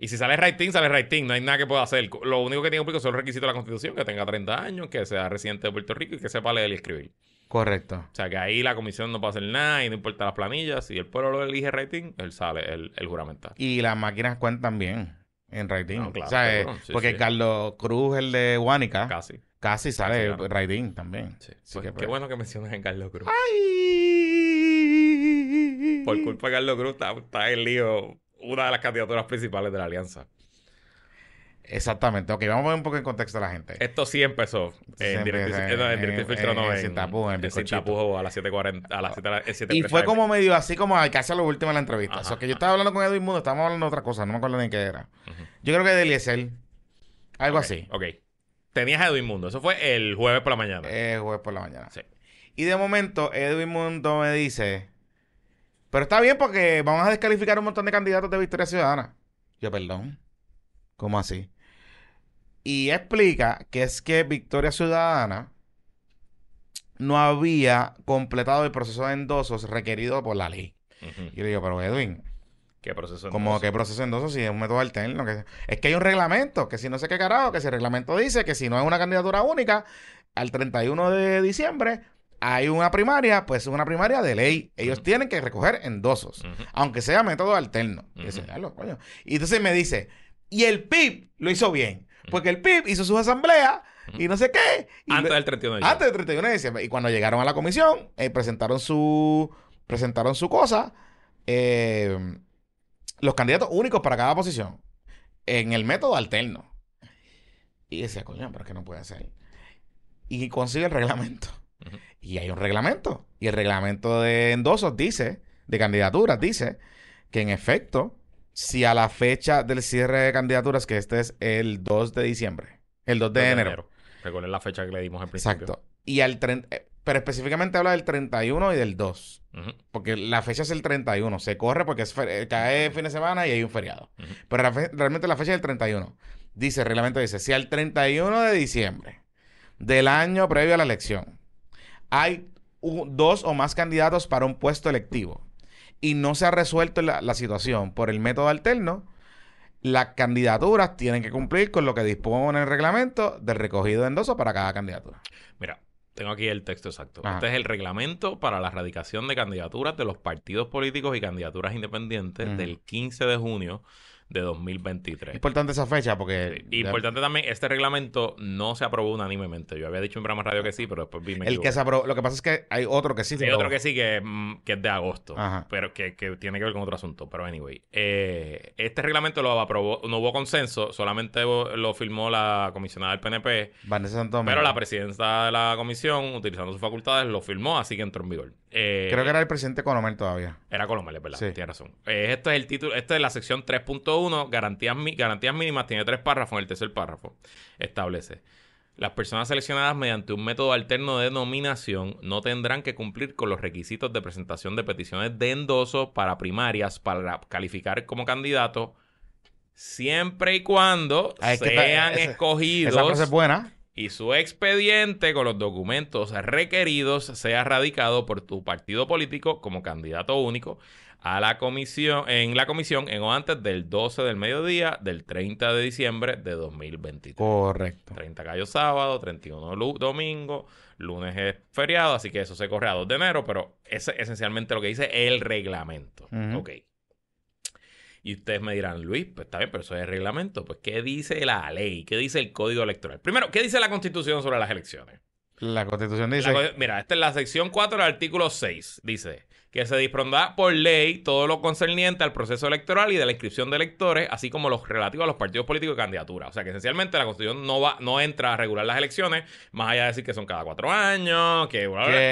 Y si sale rating, sale rating. No hay nada que pueda hacer. Lo único que tiene público son los requisitos de la Constitución, que tenga 30 años, que sea residente de Puerto Rico y que sepa leer y escribir. Correcto. O sea, que ahí la comisión no puede hacer nada y no importa las planillas. Si el pueblo lo elige rating, él sale el, el juramentario. Y las máquinas cuentan bien en rating. No, claro, o sea, eh. Sí, porque sí. Carlos Cruz, el de Huánica, Casi. casi sale Casi rating también. Sí. Pues, que, Qué pues. bueno que mencionas en Carlos Cruz. Ay. Por culpa de Carlos Cruz está, está en lío una de las candidaturas principales de la alianza. Exactamente. Ok, vamos a poner un poco en contexto a la gente. Esto sí empezó en directo, filtro no, en Sin Tapujos, en Sin. Tapujos a las 7.40, a las 7, en 7 Y fue como medio así como casi a lo último de la entrevista. Ajá, O sea, que yo estaba hablando con Edwin Mundo, estábamos hablando de otra cosa, no me acuerdo ni qué era. Yo creo que de Eliezer. Algo así. Ok. Tenías a Edwin Mundo. Eso fue el jueves por la mañana. Eh, jueves por la mañana. Sí. Y de momento, Edwin Mundo me dice: Pero está bien porque vamos a descalificar un montón de candidatos de Victoria Ciudadana. Yo, perdón. ¿Cómo así? Y explica que es que Victoria Ciudadana no había completado el proceso de endosos requerido por la ley. Ujú. Y yo le digo, pero Edwin, ¿Qué proceso? como entonces? que proceso de endoso si es un método alterno. Que... Es que hay un reglamento, que si no sé qué carajo, que si el reglamento dice que si no es una candidatura única, al 31 de diciembre hay una primaria, pues es una primaria de ley. Ellos tienen que recoger endosos, aunque sea método alterno. Y, entonces me dice, y el PIB lo hizo bien, porque el PIB hizo sus asambleas y no sé qué. y Antes lo- del 31 de antes del 31 de diciembre. Y cuando llegaron a la comisión, eh, presentaron su presentaron su cosa. eh, los candidatos únicos para cada posición. En el método alterno. Y decía, coño, pero es que no puede ser. Y consigue el reglamento. Ujú. Y hay un reglamento. Y el reglamento de endosos dice, de candidaturas, dice que en efecto, si a la fecha del cierre de candidaturas, que este es el 2 de diciembre, el 2 de, enero, Recuerden la fecha que le dimos al principio. Exacto. Y al eh, pero específicamente habla del 31 y del 2. Ujú. Porque la fecha es el 31. Se corre porque es cae fin de semana y hay un feriado. Pero la realmente la fecha es el 31. Dice, el reglamento dice, si al 31 de diciembre del año previo a la elección hay dos o más candidatos para un puesto electivo y no se ha resuelto la, la situación por el método alterno, las candidaturas tienen que cumplir con lo que dispone el reglamento del recogido de endoso para cada candidatura. Mira, tengo aquí el texto exacto. Ajá. Este es el reglamento para la erradicación de candidaturas de los partidos políticos y candidaturas independientes del 15 de junio de 2023. Importante esa fecha porque... Importante también, este reglamento no se aprobó unánimemente. Yo había dicho en programa radio que sí, pero después vi El que se aprobó, lo que pasa es que hay otro que sí. Hay otro que sí, que, mm, que, es de agosto, pero que, que, tiene que ver con otro asunto. Pero anyway, eh, este reglamento lo aprobó, no hubo consenso, solamente lo firmó la comisionada del PNP. Pero la presidenta de la comisión, utilizando sus facultades, lo firmó, así que entró en vigor. Eh, Creo que era el presidente Colomel todavía. Era Colomel, es verdad. Sí. Tienes razón. Eh, este es el título, esta es la sección 3.1, garantías, garantías mínimas, tiene tres párrafos. En el tercer párrafo establece. Las personas seleccionadas mediante un método alterno de nominación no tendrán que cumplir con los requisitos de presentación de peticiones de endoso para primarias para calificar como candidato siempre y cuando sean escogidos. Esa frase es buena y su expediente con los documentos requeridos sea radicado por tu partido político como candidato único a la comisión en la comisión en o antes del 12 del mediodía del 30 de diciembre de 2023. Correcto. 30 cayó sábado, 31 domingo, lunes es feriado, así que eso se corre a 2 de enero, pero es esencialmente lo que dice el reglamento. Ok. Y ustedes me dirán, Luis, pues está bien, pero eso es el reglamento. Pues, ¿qué dice la ley? ¿Qué dice el Código Electoral? Primero, ¿qué dice la Constitución sobre las elecciones? La Constitución dice... mira, esta es la sección 4 del artículo 6. Dice, que se dispondrá por ley todo lo concerniente al proceso electoral y de la inscripción de electores, así como los relativos a los partidos políticos y candidaturas. O sea que esencialmente la Constitución no va, no entra a regular las elecciones, más allá de decir que son cada cuatro años, que,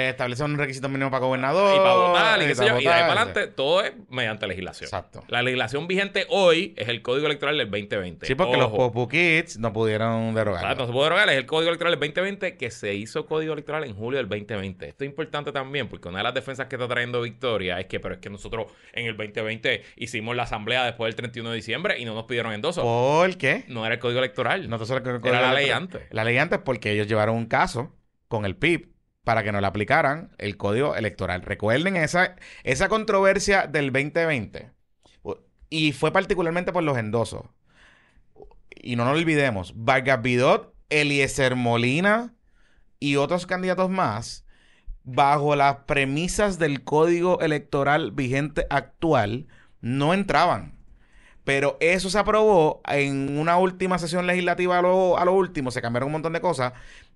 establece un requisito mínimo para gobernador. Y para votar, y, qué sé yo. y de ahí para adelante, todo es mediante legislación. Exacto. La legislación vigente hoy es el Código Electoral del 2020. Sí, porque los Popu Kids no pudieron derogar. no se pudo derogar. Es el Código Electoral del 2020 que se hizo Código Electoral en julio del 2020. Esto es importante también porque una de las defensas que está trayendo Victoria es que pero es que nosotros en el 2020 hicimos la asamblea después del 31 de diciembre y no nos pidieron endoso. ¿Por qué? No era el código electoral. No, era, el código la ley antes. La ley antes porque ellos llevaron un caso con el PIB para que no le aplicaran el código electoral. Recuerden esa, esa controversia del 2020. Y fue particularmente por los endosos. Y no nos olvidemos, Vargas Vidot, Eliezer Molina y otros candidatos más bajo las premisas del código electoral vigente actual, no entraban. Pero eso se aprobó en una última sesión legislativa a lo, último, se cambiaron un montón de cosas.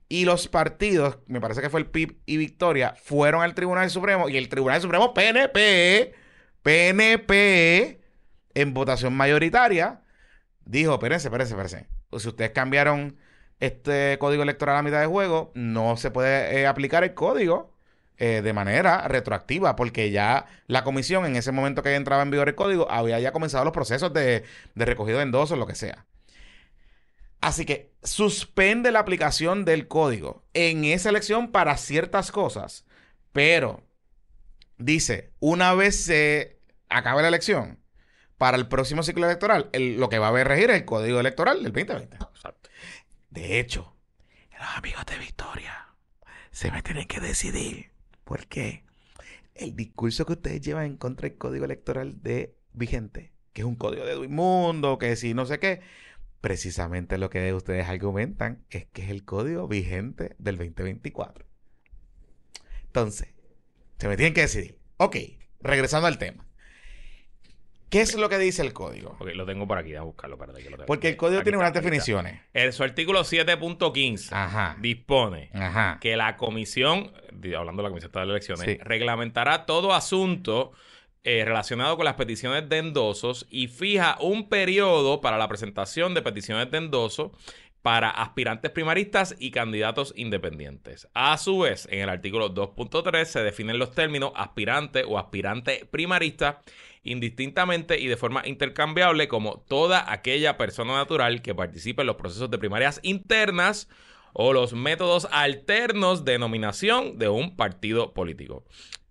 Y los partidos, me parece que fue el PIB y Victoria, fueron al Tribunal Supremo y el Tribunal Supremo PNP, PNP, en votación mayoritaria, dijo, espérense, espérense, espérense. Si ustedes cambiaron este código electoral a mitad de juego, no se puede eh, aplicar el código eh, de manera retroactiva, porque ya la comisión, en ese momento que entraba en vigor el código, había ya comenzado los procesos de, de recogido de endosos, lo que sea. Así que suspende la aplicación del código en esa elección para ciertas cosas, pero dice, una vez se acabe la elección, para el próximo ciclo electoral, lo que va a regir es el código electoral del 2020. De hecho, los amigos de Victoria se me tienen que decidir porque el discurso que ustedes llevan en contra del código electoral de vigente, que es un código de mundo, que si no sé qué, precisamente lo que ustedes argumentan es que es el código vigente del 2024. Entonces, se me tienen que decidir. Ok, regresando al tema. ¿Qué es lo que dice el código? Ok, lo tengo por aquí, a buscarlo para que lo. Porque el código tiene unas definiciones. El, su artículo 7.15 dispone que la comisión, hablando de la comisión de elecciones, reglamentará todo asunto eh, relacionado con las peticiones de endosos y fija un periodo para la presentación de peticiones de endoso para aspirantes primaristas y candidatos independientes. A su vez, en el artículo 2.3 se definen los términos aspirante o aspirante primarista indistintamente y de forma intercambiable como toda aquella persona natural que participe en los procesos de primarias internas o los métodos alternos de nominación de un partido político.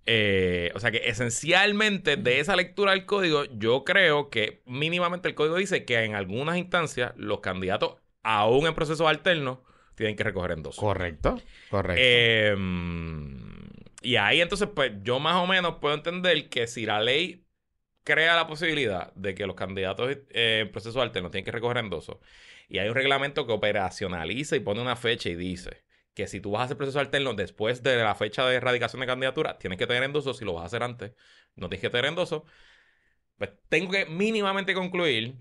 Eh, o sea que esencialmente de esa lectura del código, yo creo que mínimamente el código dice que en algunas instancias los candidatos, aún en procesos alternos, tienen que recoger en dos. Correcto, correcto. Em, y ahí entonces, pues yo más o menos puedo entender que si la ley crea la posibilidad de que los candidatos eh, en proceso alterno tienen que recoger endosos y hay un reglamento que operacionaliza y pone una fecha y dice que si tú vas a hacer proceso alterno después de la fecha de erradicación de candidatura, tienes que tener endosos. Si lo vas a hacer antes, no tienes que tener endosos. Pues tengo que mínimamente concluir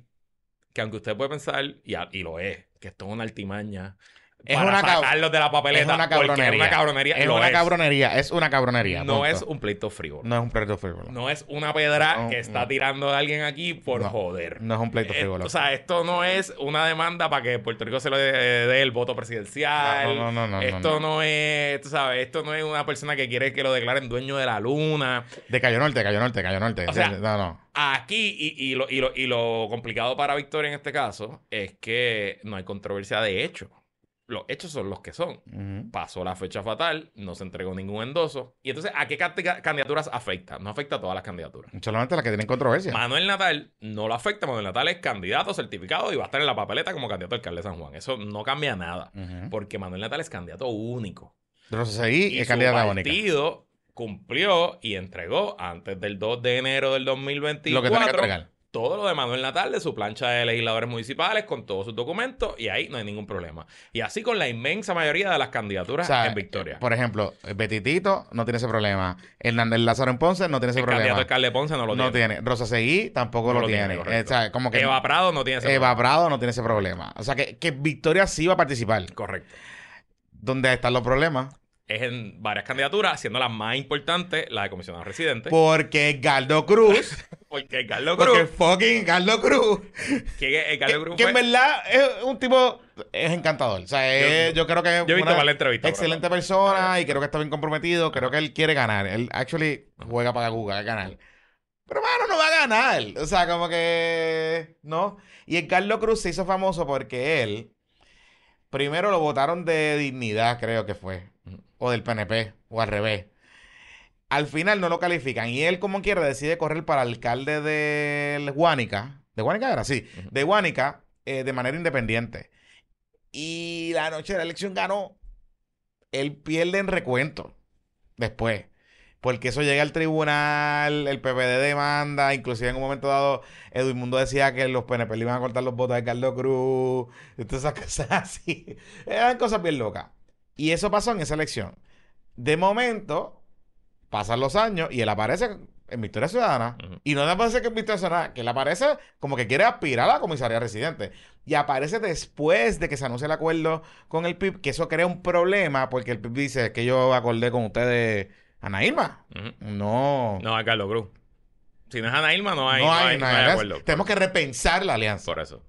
que aunque usted puede pensar, y, a- y lo es, que esto es una altimaña Es para una sacarlos de la papeleta, Es una cabronería. es una cabronería, Es lo una es. cabronería. Es una cabronería. No punto. es un pleito frívolo. No es un pleito frívolo. No es una pedra No, que está no. tirando a alguien aquí por No, joder. No es un pleito frívolo. o sea, esto no es una demanda para que Puerto Rico se le dé el voto presidencial. No, no, no, no, esto no, no, es, tú sabes, esto no es una persona que quiere que lo declaren dueño de la luna. de Cayo Norte, Cayo Norte, Cayo Norte. O sea, no, no. Aquí, y, y lo, y, lo, y lo complicado para Victoria en este caso, es que no hay controversia de hecho. Los hechos son los que son. Pasó la fecha fatal, no se entregó ningún endoso. Y entonces, ¿a qué candidaturas afecta? No afecta a todas las candidaturas. Solamente las que tienen controversia. Manuel Natal no lo afecta. Manuel Natal es candidato certificado y va a estar en la papeleta como candidato alcalde de San Juan. Eso no cambia nada. Porque Manuel Natal es candidato único. Seguí Y es única. partido cumplió y entregó antes del 2 de enero del Lo que tiene que 2024 entregar. Todo lo de Manuel Natal de su plancha de legisladores municipales con todos sus documentos y ahí no hay ningún problema. Y así con la inmensa mayoría de las candidaturas O sea, en Victoria. Por ejemplo, Betitito no tiene ese problema. Hernández Lázaro en Ponce no tiene ese el candidato problema. alcalde Ponce no lo no tiene. tiene. Rosa Seguí tampoco No lo, lo tiene, tiene. Eh, o sea, como que Eva Prado no tiene ese Eva problema. Prado no tiene ese problema. O sea, que, que Victoria sí va a participar. Correcto. ¿Dónde están los problemas? Es en varias candidaturas, siendo la más importante la de comisionado residente. Porque Galdo Cruz. Porque porque Cruz, fucking Galdo Cruz. que, Carlos Cruz que en verdad es un tipo. Es encantador. O sea, es- yo, creo que es yo he visto una la entrevista. excelente persona y creo que está bien comprometido. Creo que él quiere ganar. Él actually juega para Google a ganar. Pero, mano, no va a ganar. O sea, como que. No. Y el Carlos Cruz se hizo famoso porque él. Primero lo votaron de dignidad, creo que fue. O del PNP. O al revés. Al final no lo califican. Y él, como quiera, decide correr para alcalde de Guánica. ¿De Guánica era? Sí. De Guánica, eh, de manera independiente. Y la noche de la elección ganó. Él pierde en recuento. Después. Porque eso llega al tribunal, el PPD demanda, inclusive en un momento dado Edwin Mundo decía que los PNP le iban a cortar los votos a Carlos Cruz, y todas esas cosas así. Eran cosas bien locas. Y eso pasó en esa elección. De momento, pasan los años y él aparece en Victoria Ciudadana. Y no le parece que en Victoria Ciudadana, que él aparece como que quiere aspirar a la comisaría residente. Y aparece después de que se anuncia el acuerdo con el PIB, que eso crea un problema porque el PIB dice que yo acordé con ustedes, Ana Irma. No. No, a Carlos Cruz. Si no es Ana Irma, no hay, no no hay, no hay acuerdo. Tenemos que repensar la alianza. Por eso.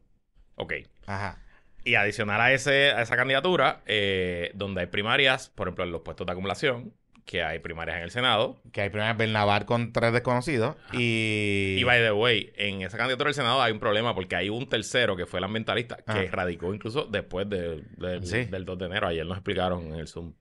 Ok. Ajá. Y adicional a, ese, a esa candidatura, eh, donde hay primarias, por ejemplo, en los puestos de acumulación, que hay primarias en el Senado. Que hay primero Bernabar con tres desconocidos. Y. Y by the way, en esa candidatura del Senado hay un problema porque hay un tercero que fue el ambientalista que Ah. radicó incluso después de- Sí. del 2 de enero. Ayer nos explicaron en el Zoom.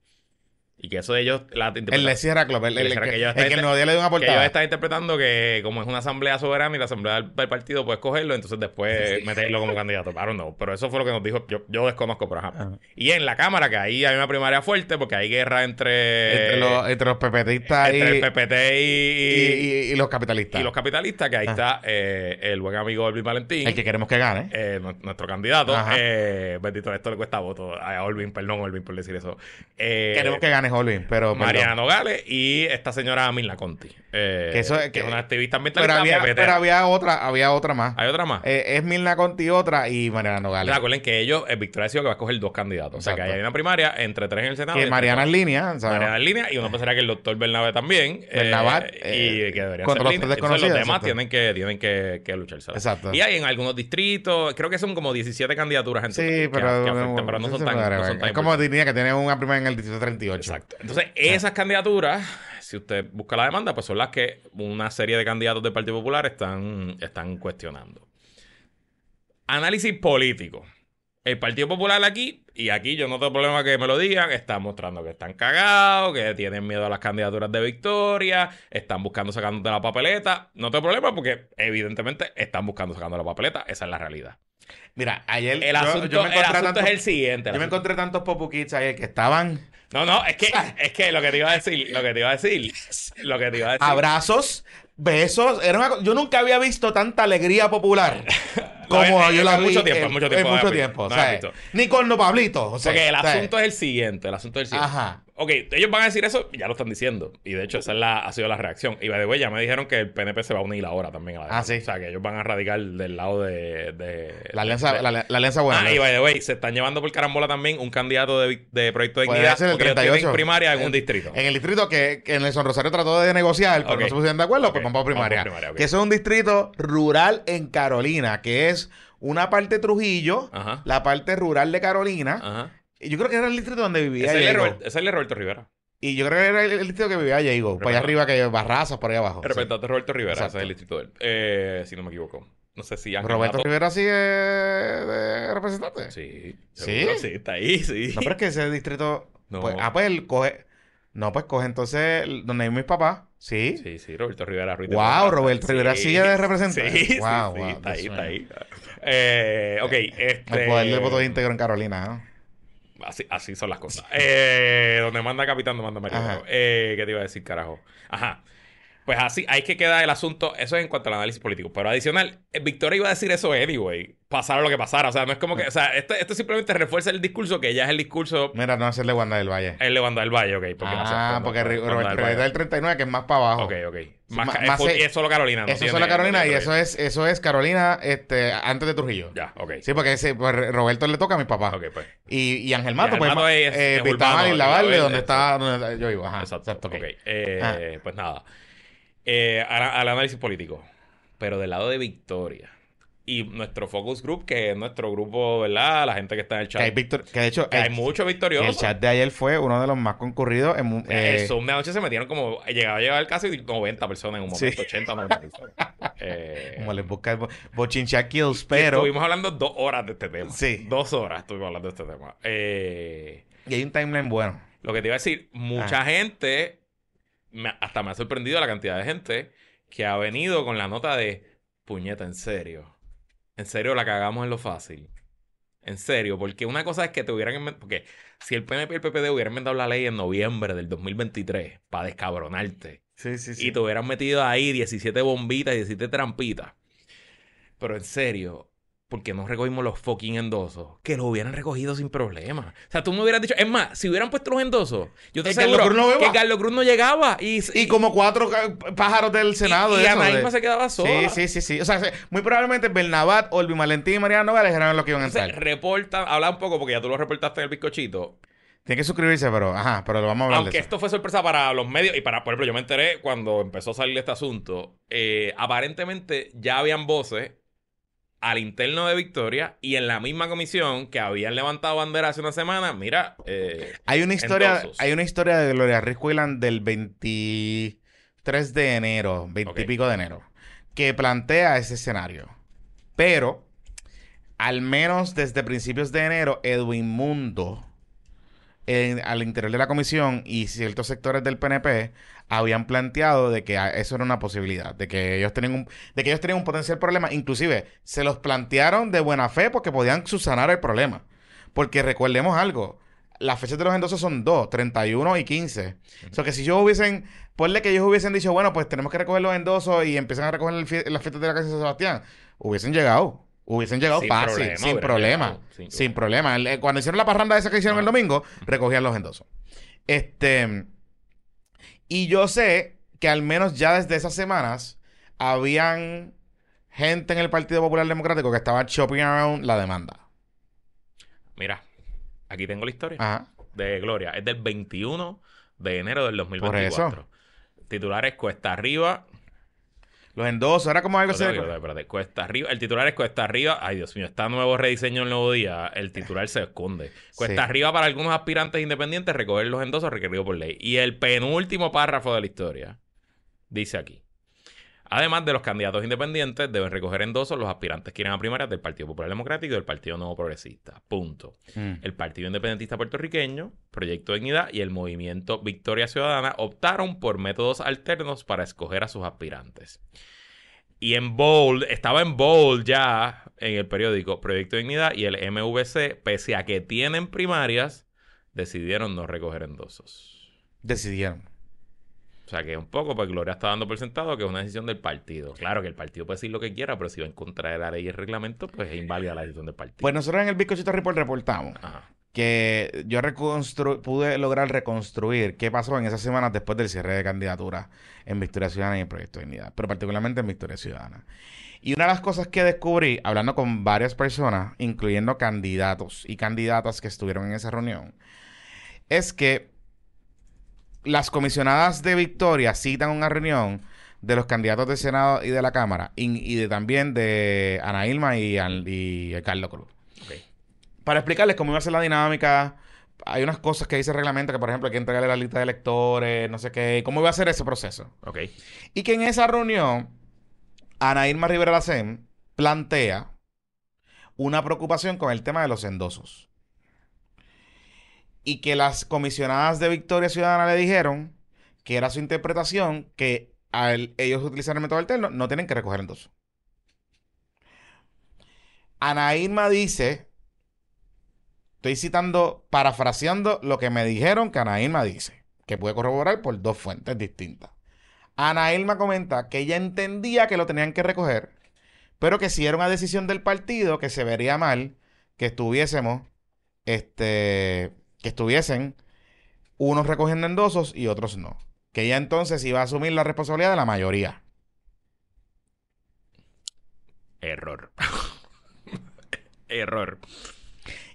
Y que eso de ellos, la El Club. El, el- El el- que ellos el el nuevo día le dio una Que ellos portada. están interpretando que como es una asamblea soberana y la asamblea del, partido puede escogerlo, entonces después meterlo como candidato. Don't know. Pero eso fue lo que nos dijo. Yo, yo desconozco, pero ajá. Ajá. Y en la Cámara, que ahí hay una primaria fuerte porque hay guerra entre, Entre los, entre los pepetistas entre y, el PPT y, y- y- y los capitalistas. y los capitalistas, que ahí Ah. está eh, el buen amigo Elvin Valentín. El que queremos que gane. eh, nu- nuestro candidato, eh, bendito, esto le cuesta voto a Olvin, perdón, Olvin, por decir eso. Eh, queremos que gane Holvin, pero. perdón. Mariana Nogales y esta señora Milna Conti, eh, Que eso es- que es que- una activista Pero ambientalista. había, PPT. pero había otra, había otra más. Hay otra más. Eh, es Milna Conti otra y Mariana Nogales. Recuerden que ellos, el Victoria ha sido que va a escoger dos candidatos. O sea, que hay una primaria entre tres en el Senado. Que Mariana en línea. ¿sabes? Mariana en línea y uno pensaría que el doctor Bernabe también. eh, Bernabat, y eh, que deberían contra ser los tres Entonces, los demás exacto. tienen que, tienen que, que lucharse. Exacto. Y hay en algunos distritos, creo que son como 17 candidaturas en Sí, que- pero, que afectan, pero no son tan, no son tan Es como diría que tiene una prima en el distrito 38. Exacto. Entonces, esas candidaturas, si usted busca la demanda, pues son las que una serie de candidatos del Partido Popular están, están cuestionando. Análisis político. El Partido Popular aquí, y aquí yo no tengo problema que me lo digan, están mostrando que están cagados, que tienen miedo a las candidaturas de victoria, están buscando sacando de la papeleta. No tengo problema porque evidentemente están buscando sacando la papeleta. Esa es la realidad. Mira, ayer El yo- asunto, yo, me el asunto es el siguiente. el yo me encontré tantos Popu Kids ayer que estaban No, no, es que, es que lo que te iba a decir, lo que te iba a decir, lo que te iba a decir. abrazos, besos. Era una yo nunca había visto tanta alegría popular como yo la vi mucho tiempo, en, mucho tiempo en no mucho tiempo, o no sea. Ni con los Pablitos. O sea, Porque el o sea, asunto es el siguiente, el asunto es el siguiente. Ajá. Ok, ellos van a decir eso, ya lo están diciendo. Y de hecho, esa es la, ha sido la reacción. Y by the way, ya me dijeron que el PNP se va a unir ahora también a la Ah, sí. O sea, que ellos van a radicar del lado de. de La alianza, de- la, la alianza buena. Ah, y by the way, se están llevando por carambola también un candidato de, de Proyecto de Dignidad. ser el porque ellos tienen 38. primaria en un distrito. En el distrito que, que Nelson Rosario trató de negociar, pero no se pusieron de acuerdo, Ok. pues vamos a primaria. Vamos primaria. Que es un distrito rural en Carolina, que es una parte Trujillo, Ajá. la parte rural de Carolina. Ajá. Yo creo que era el distrito donde vivía Ese es, el de. Robert- es de Roberto Rivera. Y yo creo que era el, el distrito que vivía Diego. Por allá arriba que Barrazas, por ahí abajo. Representante Roberto Rivera, Exacto. ese es el distrito de él. Eh, si no me equivoco. No sé si Sí. Roberto Mato- Rivera sigue de representante. Sí. ¿Sí? sí, está ahí, sí. No, pero es que ese distrito. No. pues, ah, pues él coge. No, pues coge entonces donde hay mis papás. Sí. Sí, sí, Roberto Rivera Ruiz de Wow. Roberto Rivera sigue de representante. Sí, sí, Wow, sí, wow, está ahí, está ahí. Eh, ok, este... El poder del voto íntegro en Carolina. ¿no? Así, así son las cosas. Eh, donde manda capitán, no manda. Ajá. Eh, ¿Qué te iba a decir, carajo? Ajá. Pues así, ahí que queda el asunto. Eso es en cuanto al análisis político. Pero adicional, eh, Victoria iba a decir eso anyway. Pasara lo que pasara. O sea, no es como que. O sea, esto, esto simplemente refuerza el discurso que ya es el discurso. Mira, no hacerle Wanda del Valle. El de Wanda del Valle, ok. Porque ah, porque del Roberto. Rivera es el 39, que es más para abajo. Ok, ok. Más, Más- ca- más es, es solo Carolina. no Eso es solo Carolina y eso es, eso es Carolina este, antes de Trujillo. Ya, ok. Sí, porque ese, pues, Roberto le toca a mis papás. Ok, pues. Y, y Ángel Mato, pues, Mato es- eh, es urbano, y La Isla Verde, Verde, donde está donde yo vivo. Ajá, Exacto. exacto. ok. Eh, Pues nada. Eh, al, al análisis político. Pero del lado de Victoria. Y nuestro focus group, que es nuestro grupo, ¿verdad? La gente que está en el Que, hay chat. Que de hecho, Que hay el, muchos el victoriosos. chat de ayer fue uno de los más concurridos. En, Eh, eh, el Zoom de anoche se metieron como... Llegaba a llegar casi 90 personas en un Sí. momento. 80, 90 personas. Eh, como les busca el bo- bochinchar kills, pero... Estuvimos hablando dos horas de este tema. Sí. Dos horas estuvimos hablando de este tema. Eh... Y hay un timeline bueno. Lo que te iba a decir, mucha Ah. gente, me- hasta me ha sorprendido la cantidad de gente que ha venido con la nota de puñeta, en serio. En serio la cagamos en lo fácil. En serio, porque una cosa es que te hubieran inventado. Porque si el PNP y el PPD hubieran inventado la ley en noviembre del 2023 para descabronarte Sí, sí, y te hubieran metido ahí 17 bombitas, 17 trampitas. Pero en serio, ¿por qué no recogimos los fucking endosos? Que los hubieran recogido sin problema. O sea, tú me hubieras dicho, es más, si hubieran puesto los endosos, yo te aseguro Carlos Cruz no iba. que Carlos Cruz no llegaba. Y, Y como cuatro pájaros del Senado. y, y Anaíma de- se quedaba sola. Sí, sí, sí, sí. O sea, se- muy probablemente Bernabat, Olvi Valentín y Mariano Nogales eran los que iban a Entonces, entrar. reporta, habla un poco porque ya tú lo reportaste en el bizcochito. Tiene que suscribirse, pero ajá, pero lo vamos a hablar Aunque de eso. esto fue sorpresa para los medios y para, por ejemplo, yo me enteré cuando empezó a salir este asunto. eh, aparentemente ya habían voces al interno de Victoria y en la misma comisión que habían levantado bandera hace una semana. Mira, eh, Hay una historia, endosos. hay una historia de Gloria Ruiz Cuilan del 23 de enero, 20 y pico de enero, que plantea ese escenario. Pero, al menos desde principios de enero, Edwin Mundo, en- al interior de la comisión y ciertos sectores del PNP habían planteado de que a- eso era una posibilidad, de que ellos tenían un, de que ellos tenían un potencial problema, inclusive se los plantearon de buena fe porque podían subsanar el problema. Porque recordemos algo, las fechas de los endosos son dos, 31 y 15. O sea que si ellos hubiesen, ponle que ellos hubiesen dicho, bueno, pues tenemos que recoger los endosos y empiezan a recoger las fiestas de la casa de San Sebastián, hubiesen llegado. Hubiesen llegado Sin fácil, problema, sin problema. llegado, sin Sin problema. Eh, Cuando hicieron la parranda esa que hicieron Ah. el domingo, recogían los endosos. Este. Y yo sé que al menos ya desde esas semanas habían gente en el Partido Popular Democrático que estaba chopping around la demanda. mira, aquí tengo la historia Ajá. de Gloria. Es del 21 de enero del 2024. Titulares Cuesta Arriba. Los endosos, era como algo así. espérate. Cuesta Arriba. El titular es Cuesta Arriba. Ay, Dios mío, está nuevo rediseño el nuevo día. El titular se esconde. Cuesta Sí. Arriba para algunos aspirantes independientes recoger los endosos requeridos por ley. Y el penúltimo párrafo de la historia dice aquí. Además de los candidatos independientes, deben recoger endosos los aspirantes que irán a primarias del Partido Popular Democrático y del Partido Nuevo Progresista. Punto. Mm. El Partido Independentista Puertorriqueño, Proyecto Dignidad y el Movimiento Victoria Ciudadana optaron por métodos alternos para escoger a sus aspirantes. Y en bold, estaba en bold ya en el periódico Proyecto Dignidad y el MVC, pese a que tienen primarias, decidieron no recoger endosos. Decidieron. O sea que un poco, pues Gloria está dando por sentado que es una decisión del partido. Claro que el partido puede decir lo que quiera, pero si va en contra de la ley y el reglamento, pues es inválida la decisión del partido. Pues nosotros en el Bizcochito Report reportamos Ajá. que yo pude lograr reconstruir qué pasó en esas semanas después del cierre de candidatura en Victoria Ciudadana y en Proyecto de Dignidad, pero particularmente en Victoria Ciudadana. Y una de las cosas que descubrí, hablando con varias personas, incluyendo candidatos y candidatas que estuvieron en esa reunión, es que las comisionadas de Victoria citan una reunión de los candidatos del Senado y de la Cámara y, y de, también de Ana Ilma y, Carlos Cruz. Para explicarles cómo iba a ser la dinámica, hay unas cosas que dice el reglamento que, por ejemplo, hay que entregarle la lista de electores, no sé qué, cómo iba a ser ese proceso. Ok. Y que en esa reunión, Ana Irma Rivera Lacén plantea una preocupación con el tema de los endosos. Y que las comisionadas de Victoria Ciudadana le dijeron que era su interpretación que al ellos utilizar el método alterno no tienen que recoger endosos. Ana Irma dice, estoy citando, parafraseando lo que me dijeron que Ana Irma dice, que puede corroborar por dos fuentes distintas. Ana Irma comenta que ella entendía que lo tenían que recoger, pero que si era una decisión del partido, que se vería mal que estuviésemos, este, que estuviesen unos recogiendo endosos y otros no. Que ella entonces iba a asumir la responsabilidad de la mayoría. Error. Error.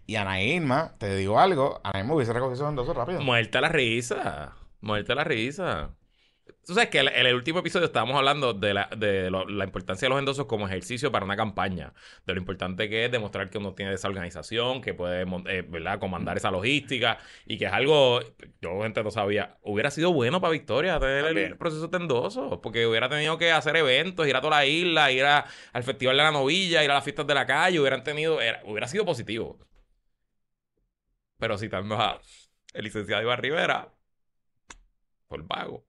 Y Ana Irma, te digo algo, Ana Irma hubiese recogido esos endosos rápido. Muerta la risa. Muerta la risa. Tú sabes que en el, el último episodio estábamos hablando de, la, de lo- la importancia de los endosos como ejercicio para una campaña. De lo importante que es demostrar que uno tiene esa organización, que puede eh, ¿verdad? comandar esa logística y que es algo, yo gente no sabía, hubiera sido bueno para Victoria tener el, proceso de endosos, porque hubiera tenido que hacer eventos, ir a toda la isla, ir a- al Festival de la Novilla, ir a las fiestas de la calle, hubieran tenido, era- hubiera sido positivo. Pero citando a el licenciado Iván Rivera, por vago.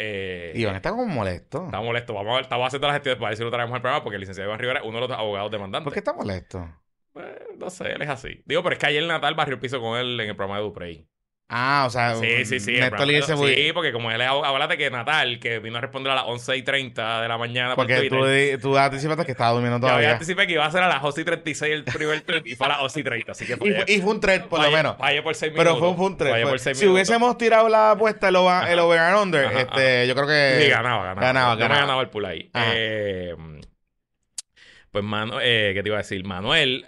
Eh, Iván está como molesto. Está molesto. Vamos a ver, estamos haciendo las gestiones para ver si lo traemos al programa porque el licenciado Iván Rivera es uno de los abogados demandantes. ¿Por qué está molesto? Eh, no sé, él es así. Digo, pero es que ayer Natal barrió el piso con él en el programa de Duprey. Ah, o sea, Sí, sí, sí. y de- ese Sí, porque como él háblate que Natal, que vino a responder a las 11 y 30 de la mañana por Porque Twitter. tú, tú anticipaste que estaba durmiendo todavía. anticipé que iba a ser a las 11 y 36 el primer tweet y fue a las 11 y 30. Así que Y, fue- fallé- y fue un trade, por lo menos. Fallé por 6 Pero minutos. fue un, fue un fue- por seis si minutos. hubiésemos tirado la apuesta, el over, el over and under, Ajá, este, yo creo que. Sí, ganaba, ganaba. Ganaba, Yo ganaba. ganaba el pool ahí. Ajá. Eh, pues, Manu eh, ¿qué te iba a decir? Manuel,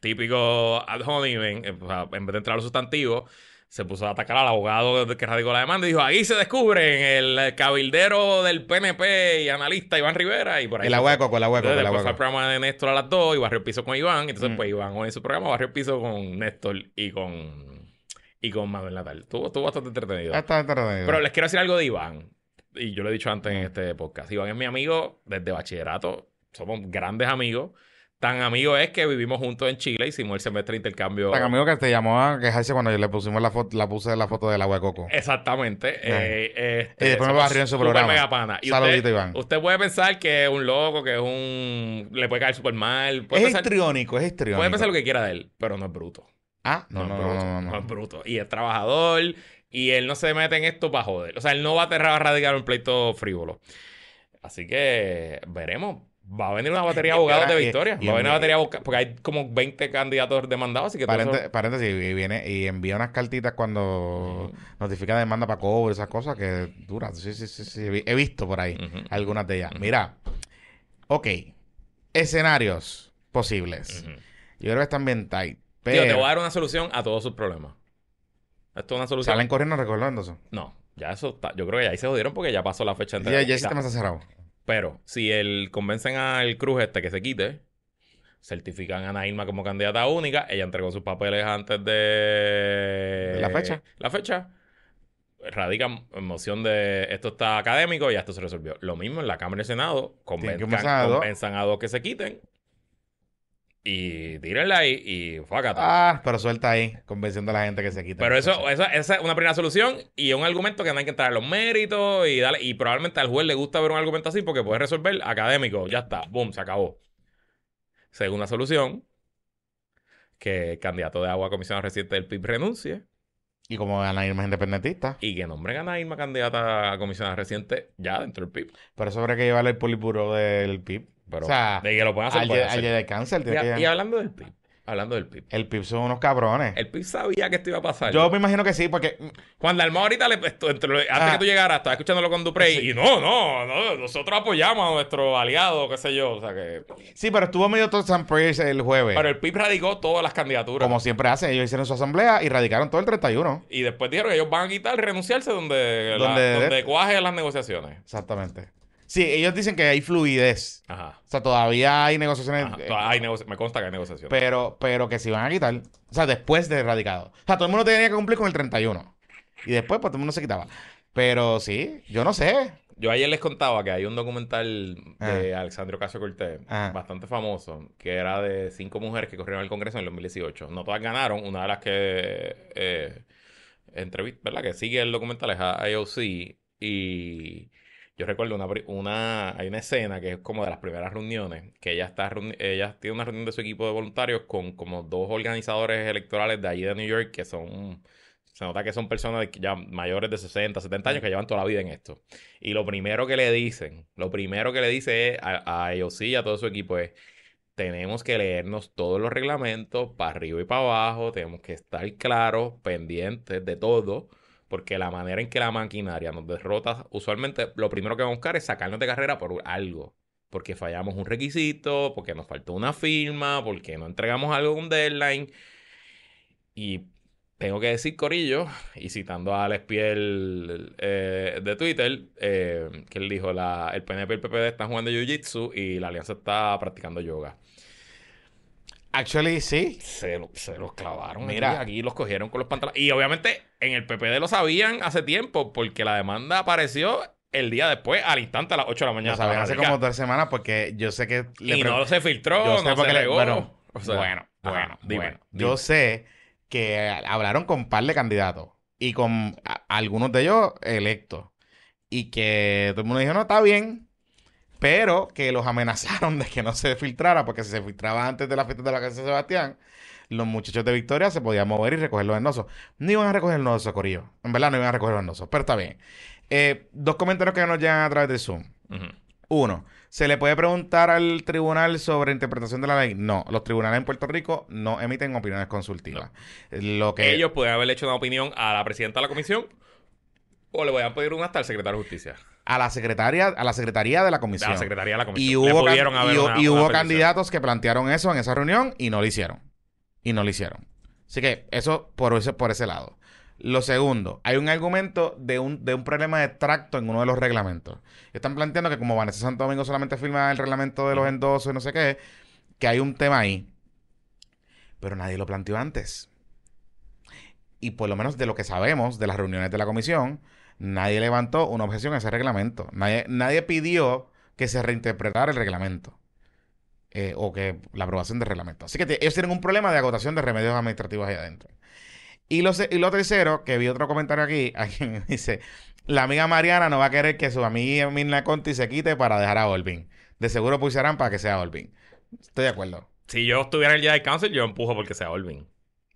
típico ad hominem, eh, en vez de entrar a los sustantivos, se puso a atacar al abogado que radicó la demanda y dijo, ahí se descubren el cabildero del PNP y analista Iván Rivera y por ahí. El agua coco, el agua el agua después fue al programa de Néstor a las 2 y barrió el piso con Iván. Entonces, Mm. pues Iván en su programa barrió el piso con Néstor y con, y con Manuel Natal. Estuvo, estuvo bastante entretenido. Está entretenido. Pero les quiero decir algo de Iván. Y yo lo he dicho antes en este podcast. Iván es mi amigo desde bachillerato. Somos grandes amigos. Tan amigo es que vivimos juntos en Chile. Hicimos el semestre de intercambio. Tan amigo que te llamó a quejarse cuando le pusimos la foto, la puse la foto del agua de coco. Exactamente. Eh, este, Y después me barrió en su programa. mega pana. Y Saludito, usted, Iván. Usted puede pensar que es un loco, que es un... Le puede caer súper mal. Puede, Es pensar, histriónico, es histriónico. puede pensar lo que quiera de él, pero no es bruto. Ah, no, no, es no, bruto, no, no, es bruto. Y es trabajador. Y él no se mete en esto para joder. O sea, él no va a aterrar a radicar un pleito frívolo. Así que veremos. Va a venir una batería de abogados de Victoria. va a venir una batería. Porque hay como 20 candidatos demandados. Así que eso- paréntesis, y viene y envía unas cartitas cuando notifica demanda para cobro, esas cosas que duran. Sí, sí, sí, sí. He visto por ahí algunas de ellas. Mira, ok, escenarios posibles. Yo creo que están bien tight. Tío, te Pero voy a dar una solución a todos sus problemas. Esto es una solución. salen corriendo recordando eso. No, ya eso está. Yo creo que ya ahí se jodieron porque ya pasó la fecha Ya, ya el sistema está cerrado. Pero si el convencen al Cruz este que se quite, certifican a Ana Irma como candidata única, ella entregó sus papeles antes de ¿La fecha? La fecha. Radican moción de esto está académico y ya esto se resolvió. Lo mismo en la Cámara y el Senado, dos. convenzan a dos que se quiten y tírenla ahí y fácate. Ah, pero suelta ahí, convenciendo a la gente que se quita. Pero eso, eso- esa es una primera solución y un argumento que no hay que entrar en los méritos y darle, y probablemente al juez le gusta ver un argumento así porque puede resolver académico, ya está, boom, se acabó. Segunda solución, que el candidato de agua a comisionado reciente del PIB renuncie Y como Ana Irma es independentista, y que nombren a Ana Irma candidata a comisionado reciente ya dentro del PIB. pero eso habrá que llevarle el polipuro del PIB. Pero o sea, de que lo puedan hacer, al, al cáncer. Y, que- y hablando del PIB, Hablando del PIB. El PIB son unos cabrones. El PIB sabía que esto iba a pasar. Yo me imagino que sí, porque Juan Dalmau ahorita, le, esto- entre antes Ah. que tú llegaras, estaba escuchándolo con Duprey y no, no, no, nosotros apoyamos a nuestro aliado, qué sé yo, o sea que... sí, pero estuvo medio todo San Prayers el jueves. Pero el PIB radicó todas las candidaturas. Como siempre hacen, ellos hicieron su asamblea y radicaron todo el 31. Y después dijeron que ellos van a quitar, renunciarse donde, la- Donde- donde cuaje las negociaciones. Exactamente. Sí, ellos dicen que hay fluidez. Ajá. O sea, todavía hay negociaciones. Ajá. eh, Hay me consta que hay negociaciones. pero, pero que se van a quitar. O sea, después de radicado. O sea, todo el mundo tenía que cumplir con el 31. Y después, pues todo el mundo se quitaba. Pero sí, yo no sé. Yo ayer les contaba que hay un documental de Ah. Alexandro Ocasio Cortés, Ah. bastante famoso, que era de cinco mujeres que corrieron al Congreso en el 2018. No todas ganaron. Una de las que eh, ¿verdad? Que sigue el documental es a IOC. Y yo recuerdo una, una, hay una escena que es como de las primeras reuniones, que ella está ella tiene una reunión de su equipo de voluntarios con como dos organizadores electorales de allí de New York que son se nota que son personas ya mayores de 60, 70 años que llevan toda la vida en esto. Y lo primero que le dicen, lo primero que le dice es a, a ellos y a todo su equipo es, tenemos que leernos todos los reglamentos para arriba y para abajo, tenemos que estar claros, pendientes de todo, porque la manera en que la maquinaria nos derrota, usualmente lo primero que vamos a buscar es sacarnos de carrera por algo. Porque fallamos un requisito, porque nos faltó una firma, porque no entregamos algo un deadline. Y tengo que decir, Corillo, y citando a Alex Piel eh, de Twitter, eh, que él dijo, la, el PNP y el PPD están jugando Jiu-Jitsu y la alianza está practicando yoga. Actually, sí. Se, lo- se los clavaron. Mira. Aquí, los cogieron con los pantalones. Y obviamente en el PPD lo sabían hace tiempo porque la demanda apareció el día después, al instante a las 8 de la mañana. Lo saben hace como dos semanas porque yo sé que... Y no se filtró, yo no se le- bueno, O sea, bueno, ajá, bueno, dime, bueno. dime. Yo sé que hablaron con un par de candidatos y con algunos de ellos electos. Y que todo el mundo dijo, no, está bien. Pero que los amenazaron de que no se filtrara, porque si se filtraba antes de la fiesta de la casa de Sebastián, los muchachos de Victoria se podían mover y recoger los endosos. No iban a recoger los endosos, Corillo. En verdad no iban a recoger los endosos, pero está bien. Eh, dos comentarios que nos llegan a través de Zoom. Uno, ¿se le puede preguntar al tribunal sobre interpretación de la ley? No, los tribunales en Puerto Rico no emiten opiniones consultivas. Lo que Ellos pueden haberle hecho una opinión a la presidenta de la comisión o le podían pedir una hasta al secretario de justicia. A la secretaria, a la secretaría de la comisión. la secretaría de la comisión. Y hubo, can- y, una- y una hubo candidatos que plantearon eso en esa reunión y no lo hicieron. Y no lo hicieron. Así que eso por ese, por ese lado. Lo segundo, hay un argumento de un, de un problema de tracto en uno de los reglamentos. Están planteando que como Vanessa Santo Domingo solamente firma el reglamento de los endosos y no sé qué, que hay un tema ahí. Pero nadie lo planteó antes. Y por lo menos de lo que sabemos de las reuniones de la comisión, nadie levantó una objeción a ese reglamento. Nadie, nadie pidió que se reinterpretara el reglamento. Eh, o que la aprobación del reglamento. Así que ellos tienen un problema de agotación de remedios administrativos ahí adentro. Y lo, y lo tercero, que vi otro comentario aquí, alguien dice, la amiga Mariana no va a querer que su amiga Mirna Conti se quite para dejar a Olvin. De seguro pusieran para que sea Olvin. Estoy de acuerdo. Si yo estuviera en el Jedi Council, yo empujo porque sea Olvin.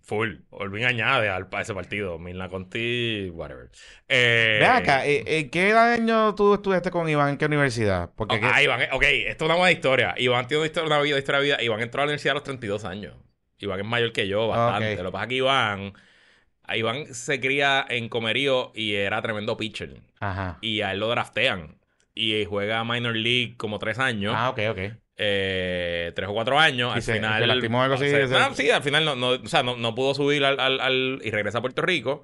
Full. Olvin añade al, a ese partido. Milna Conti, whatever. Eh, Ve acá, eh, eh, ¿qué año tú estudiaste con Iván? ¿En qué universidad? Porque ah, Iván, eh, ok, esto es una buena historia. Iván tiene una historia, una vida, historia de vida. Iván entró a la universidad a los 32 años. Iván es mayor que yo, bastante. Ok. Lo que pasa es que Iván, Iván se cría en Comerío y era tremendo pitcher. Ajá. Y a él lo draftean. Y juega Minor League como tres años. Ah, ok, ok. Eh, tres o cuatro años. Y Al se- final. se lastimó algo así, se- se- sí, al final no, no, o sea, no, no pudo subir al, al- al- y regresa a Puerto Rico.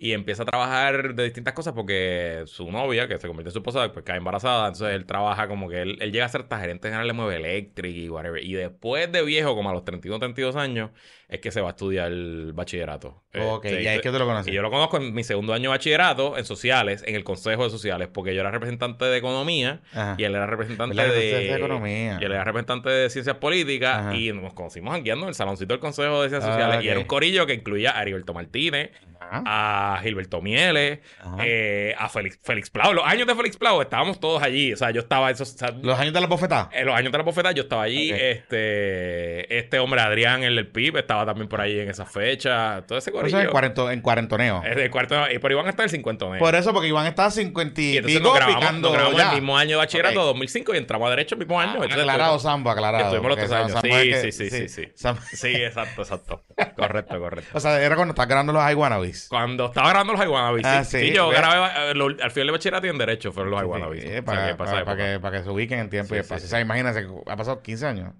Y empieza a trabajar de distintas cosas porque su novia, que se convierte en su esposa, pues cae embarazada. Entonces él trabaja como que él, él llega a ser gerente general de Mueve Electric y whatever. Y después de viejo, como a los 31, 32 años, es que se va a estudiar el bachillerato. Eh, ok, y ahí es que tú lo conoces. y yo lo conozco en mi segundo año de bachillerato en sociales, en el Consejo de Sociales, porque yo era representante de economía Ajá. y él era representante ¿Verdad que tú de, economía? Y él era representante de ciencias políticas Ajá. y nos conocimos jangueando en el saloncito del Consejo de Ciencias Ah, Sociales. Y era un corillo que incluía a Heriberto Martínez, Ajá. a Gilberto Mieles, eh, a Félix, Félix Plau. Los años de Félix Plau estábamos todos allí. O sea, yo estaba esos. o sea, Los años de la bofetada. en los años de la bofeta yo estaba allí. Este, este hombre Adrián, el del PIB, estaba también por ahí en esa fecha. Todo ese corillo. eso en, cuarento, en cuarentoneo. Es del cuarto, y pero iban a estar el 50 Por eso, porque Iván estaba 50 y, y entonces pico nos grabamos, picando nos grabamos ya. el mismo año de bachillerato, Ok. 2005, y entramos a derecho el mismo año. Ah, Entonces, aclarado, Sambo, aclarado. estuvimos los porque tres años. Sambo Sí, que- sí, sí, sí, sí. Sam- Sí, exacto, exacto. correcto, correcto. O sea, era cuando estás grabando los iWannabes. Cuando estaba grabando los Iwanabis, Ah, sí. sí, yo grabé eh, lo- al final de bachillerato y en derecho fueron los Iwanabis. Sí, para, para- para que, para que se ubiquen en tiempo y espacio. O sea, imagínense, ha pasado 15 años.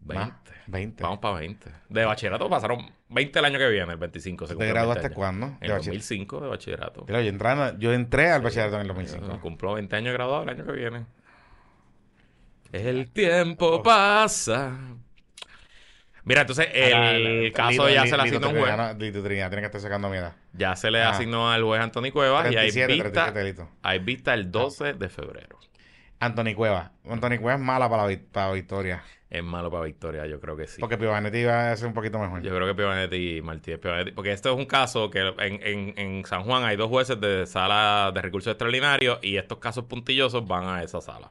20. Más, 20. Vamos para 20. De bachillerato pasaron 20 el año que viene, el 25. se ¿Te graduaste 20 años. cuándo? En el bachillerato. 2005 de bachillerato. Yo, entré, en- yo entré al bachillerato en el Yo 2005. Cumplo 20 años graduado el año que viene. El tiempo pasa. Mira, entonces el caso ya se le asignó a un juez. Lito Trinidad tiene que estar sacando mierda. Ya se le Ajá. asignó al juez Anthony Cuevas y hay 37, vista, 37 Lito. hay vista el 12 de febrero. Anthony Cueva. Anthony Cueva es mala para la, para victoria. Es malo para Victoria, yo creo que sí. Porque Piovanetti va a ser un poquito mejor. Yo creo que Piovanetti y Martínez Piovanetti. Porque esto es un caso que en, en, en San Juan hay dos jueces de sala de recursos extraordinarios y estos casos puntillosos van a esa sala.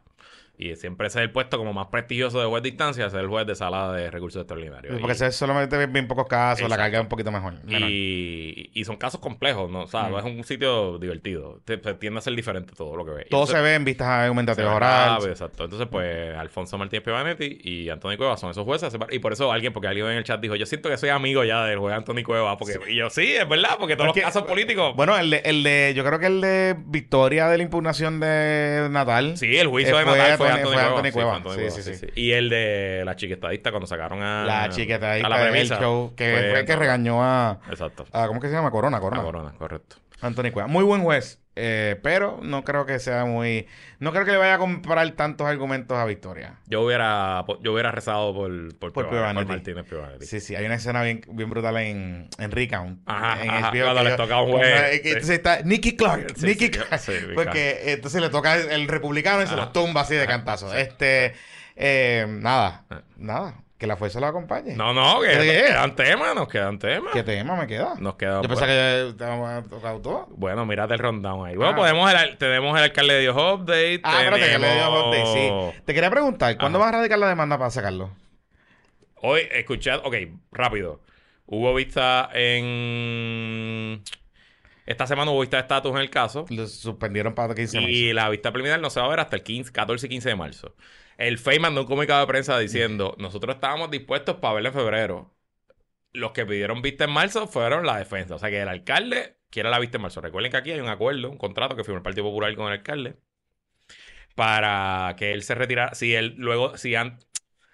Y siempre ese es el puesto como más prestigioso de juez de instancia, ese es el juez de sala de recursos extraordinarios. Porque Y- se solamente bien pocos casos, la carga es un poquito mejor. y, y son casos complejos, ¿no? O sea, Mm. no es un sitio divertido. Te- te tiende a ser diferente todo lo que ves. Y Todo entonces- se ve en vistas se argumentativas ve orales. exacto. Entonces, pues, Alfonso Martínez Piovanetti y Antonio Cuevas son esos jueces. Y por eso alguien, porque alguien en el chat dijo, yo siento que soy amigo ya del juez Antonio Cuevas. Porque, Y yo, sí, es verdad, porque todos Porque- los casos políticos... Bueno, el de, el de, yo creo que el de victoria de la impugnación de Natal. Sí, el juicio Eh, de Natal fue fue. Anthony fue. Anthony Sí, Cuevas, sí, sí, sí. sí. Y el de la chiquetadista cuando sacaron a... La chiqueta ahí a la del premisa. show, que Fue fue, el que regañó a, Exacto. a- ¿cómo que se llama? Corona, Corona. A Corona, correcto. Anthony Cueva. Muy buen juez, eh, pero no creo que sea muy... No creo que le vaya a comprar tantos argumentos a Victoria. Yo hubiera, yo hubiera rezado por, por, Por Piovanetti, por Martínez Piovanetti. Sí, sí, hay una escena bien, bien brutal en, en Recount. Ajá, en ajá, cuando que le yo- toca a un juez, sí. Entonces está Nicky Clark. Sí, Nicky sí, Clark. porque entonces le toca el, republicano y se los tumba así de cantazo. Este, eh, nada, Ah. nada. Que la fuerza lo acompañe. No, no, que ¿Qué? nos quedan temas, nos quedan temas. ¿Qué tema me queda? Nos queda... Yo pensaba que ya estábamos tocado todo. Bueno, mírate el rundown ahí. Bueno, Ah. podemos el, tenemos el alcalde de Dios Update. Ah, espérate, que le dio tenemos- update, sí. Te quería preguntar, ¿cuándo vas a radicar la demanda para sacarlo? Hoy, escuchad, ok, rápido. Hubo vista en. Esta semana hubo vista de estatus en el caso. Lo suspendieron para 15 meses. Y la vista preliminar no se va a ver hasta el 15, 14 y 15 de marzo. El FEI mandó un comunicado de prensa diciendo: Nosotros estábamos dispuestos para verla en febrero. Los que pidieron vista en marzo fueron la defensa. O sea que el alcalde quiere la vista en marzo. Recuerden que aquí hay un acuerdo, un contrato que firmó el Partido Popular con el alcalde para que él se retirara. Si él luego, si,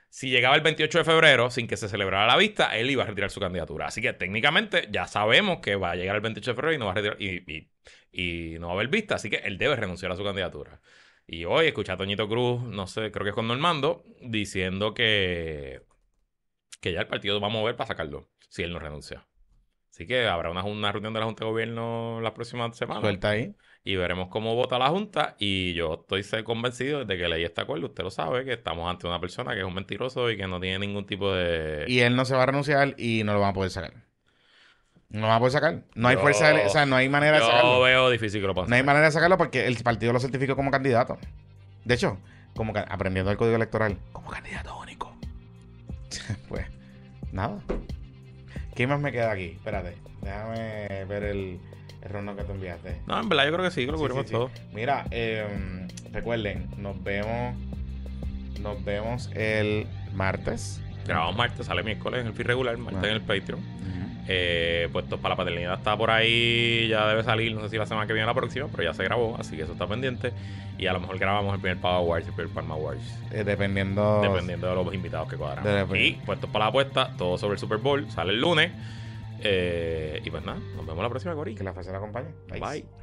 si llegaba el 28 de febrero sin que se celebrara la vista, él iba a retirar su candidatura. Así que técnicamente ya sabemos que va a llegar el 28 de febrero y no va a retirar y- y no va a haber vista. Así que él debe renunciar a su candidatura. Y hoy escuché a Toñito Cruz, no sé, creo que es con Normando, diciendo que, que ya el partido va a mover para sacarlo, si él no renuncia. Así que habrá una, una reunión de la Junta de Gobierno la próxima semana Suelta ahí. y veremos cómo vota la Junta. Y yo estoy convencido de que ley está acuerdo. Usted lo sabe, que estamos ante una persona que es un mentiroso y que no tiene ningún tipo de... Y él no se va a renunciar y no lo van a poder sacar. No van a poder sacar. No hay Yo- fuerza, de- o sea, no hay manera de Yo sacarlo. veo difícil que lo pase. No hay manera de sacarlo porque el partido lo certificó como candidato. De hecho, como aprendiendo el código electoral, como candidato único. pues, nada. ¿Qué más me queda aquí? Espérate, déjame ver el, el rondo que te enviaste. No, en verdad yo creo que sí, que lo cubrimos sí, sí. todo. Mira, eh, recuerden, nos vemos. Nos vemos el martes. Grabamos martes, sale miércoles en el feed regular, martes Ah. en el Patreon. Eh, puestos para la paternidad está por ahí, ya debe salir, no sé si la semana que viene o la próxima, pero ya se grabó, así que eso está pendiente. Y a lo mejor grabamos el primer Power Awards y el primer Palma Awards, Eh, dependiendo. dependiendo de los invitados que cuadran. Y puestos para la apuesta, todo sobre el Super Bowl, sale el lunes. Eh, y pues nada, nos vemos la próxima, Cori. Que la fuerza la acompañe. Bye.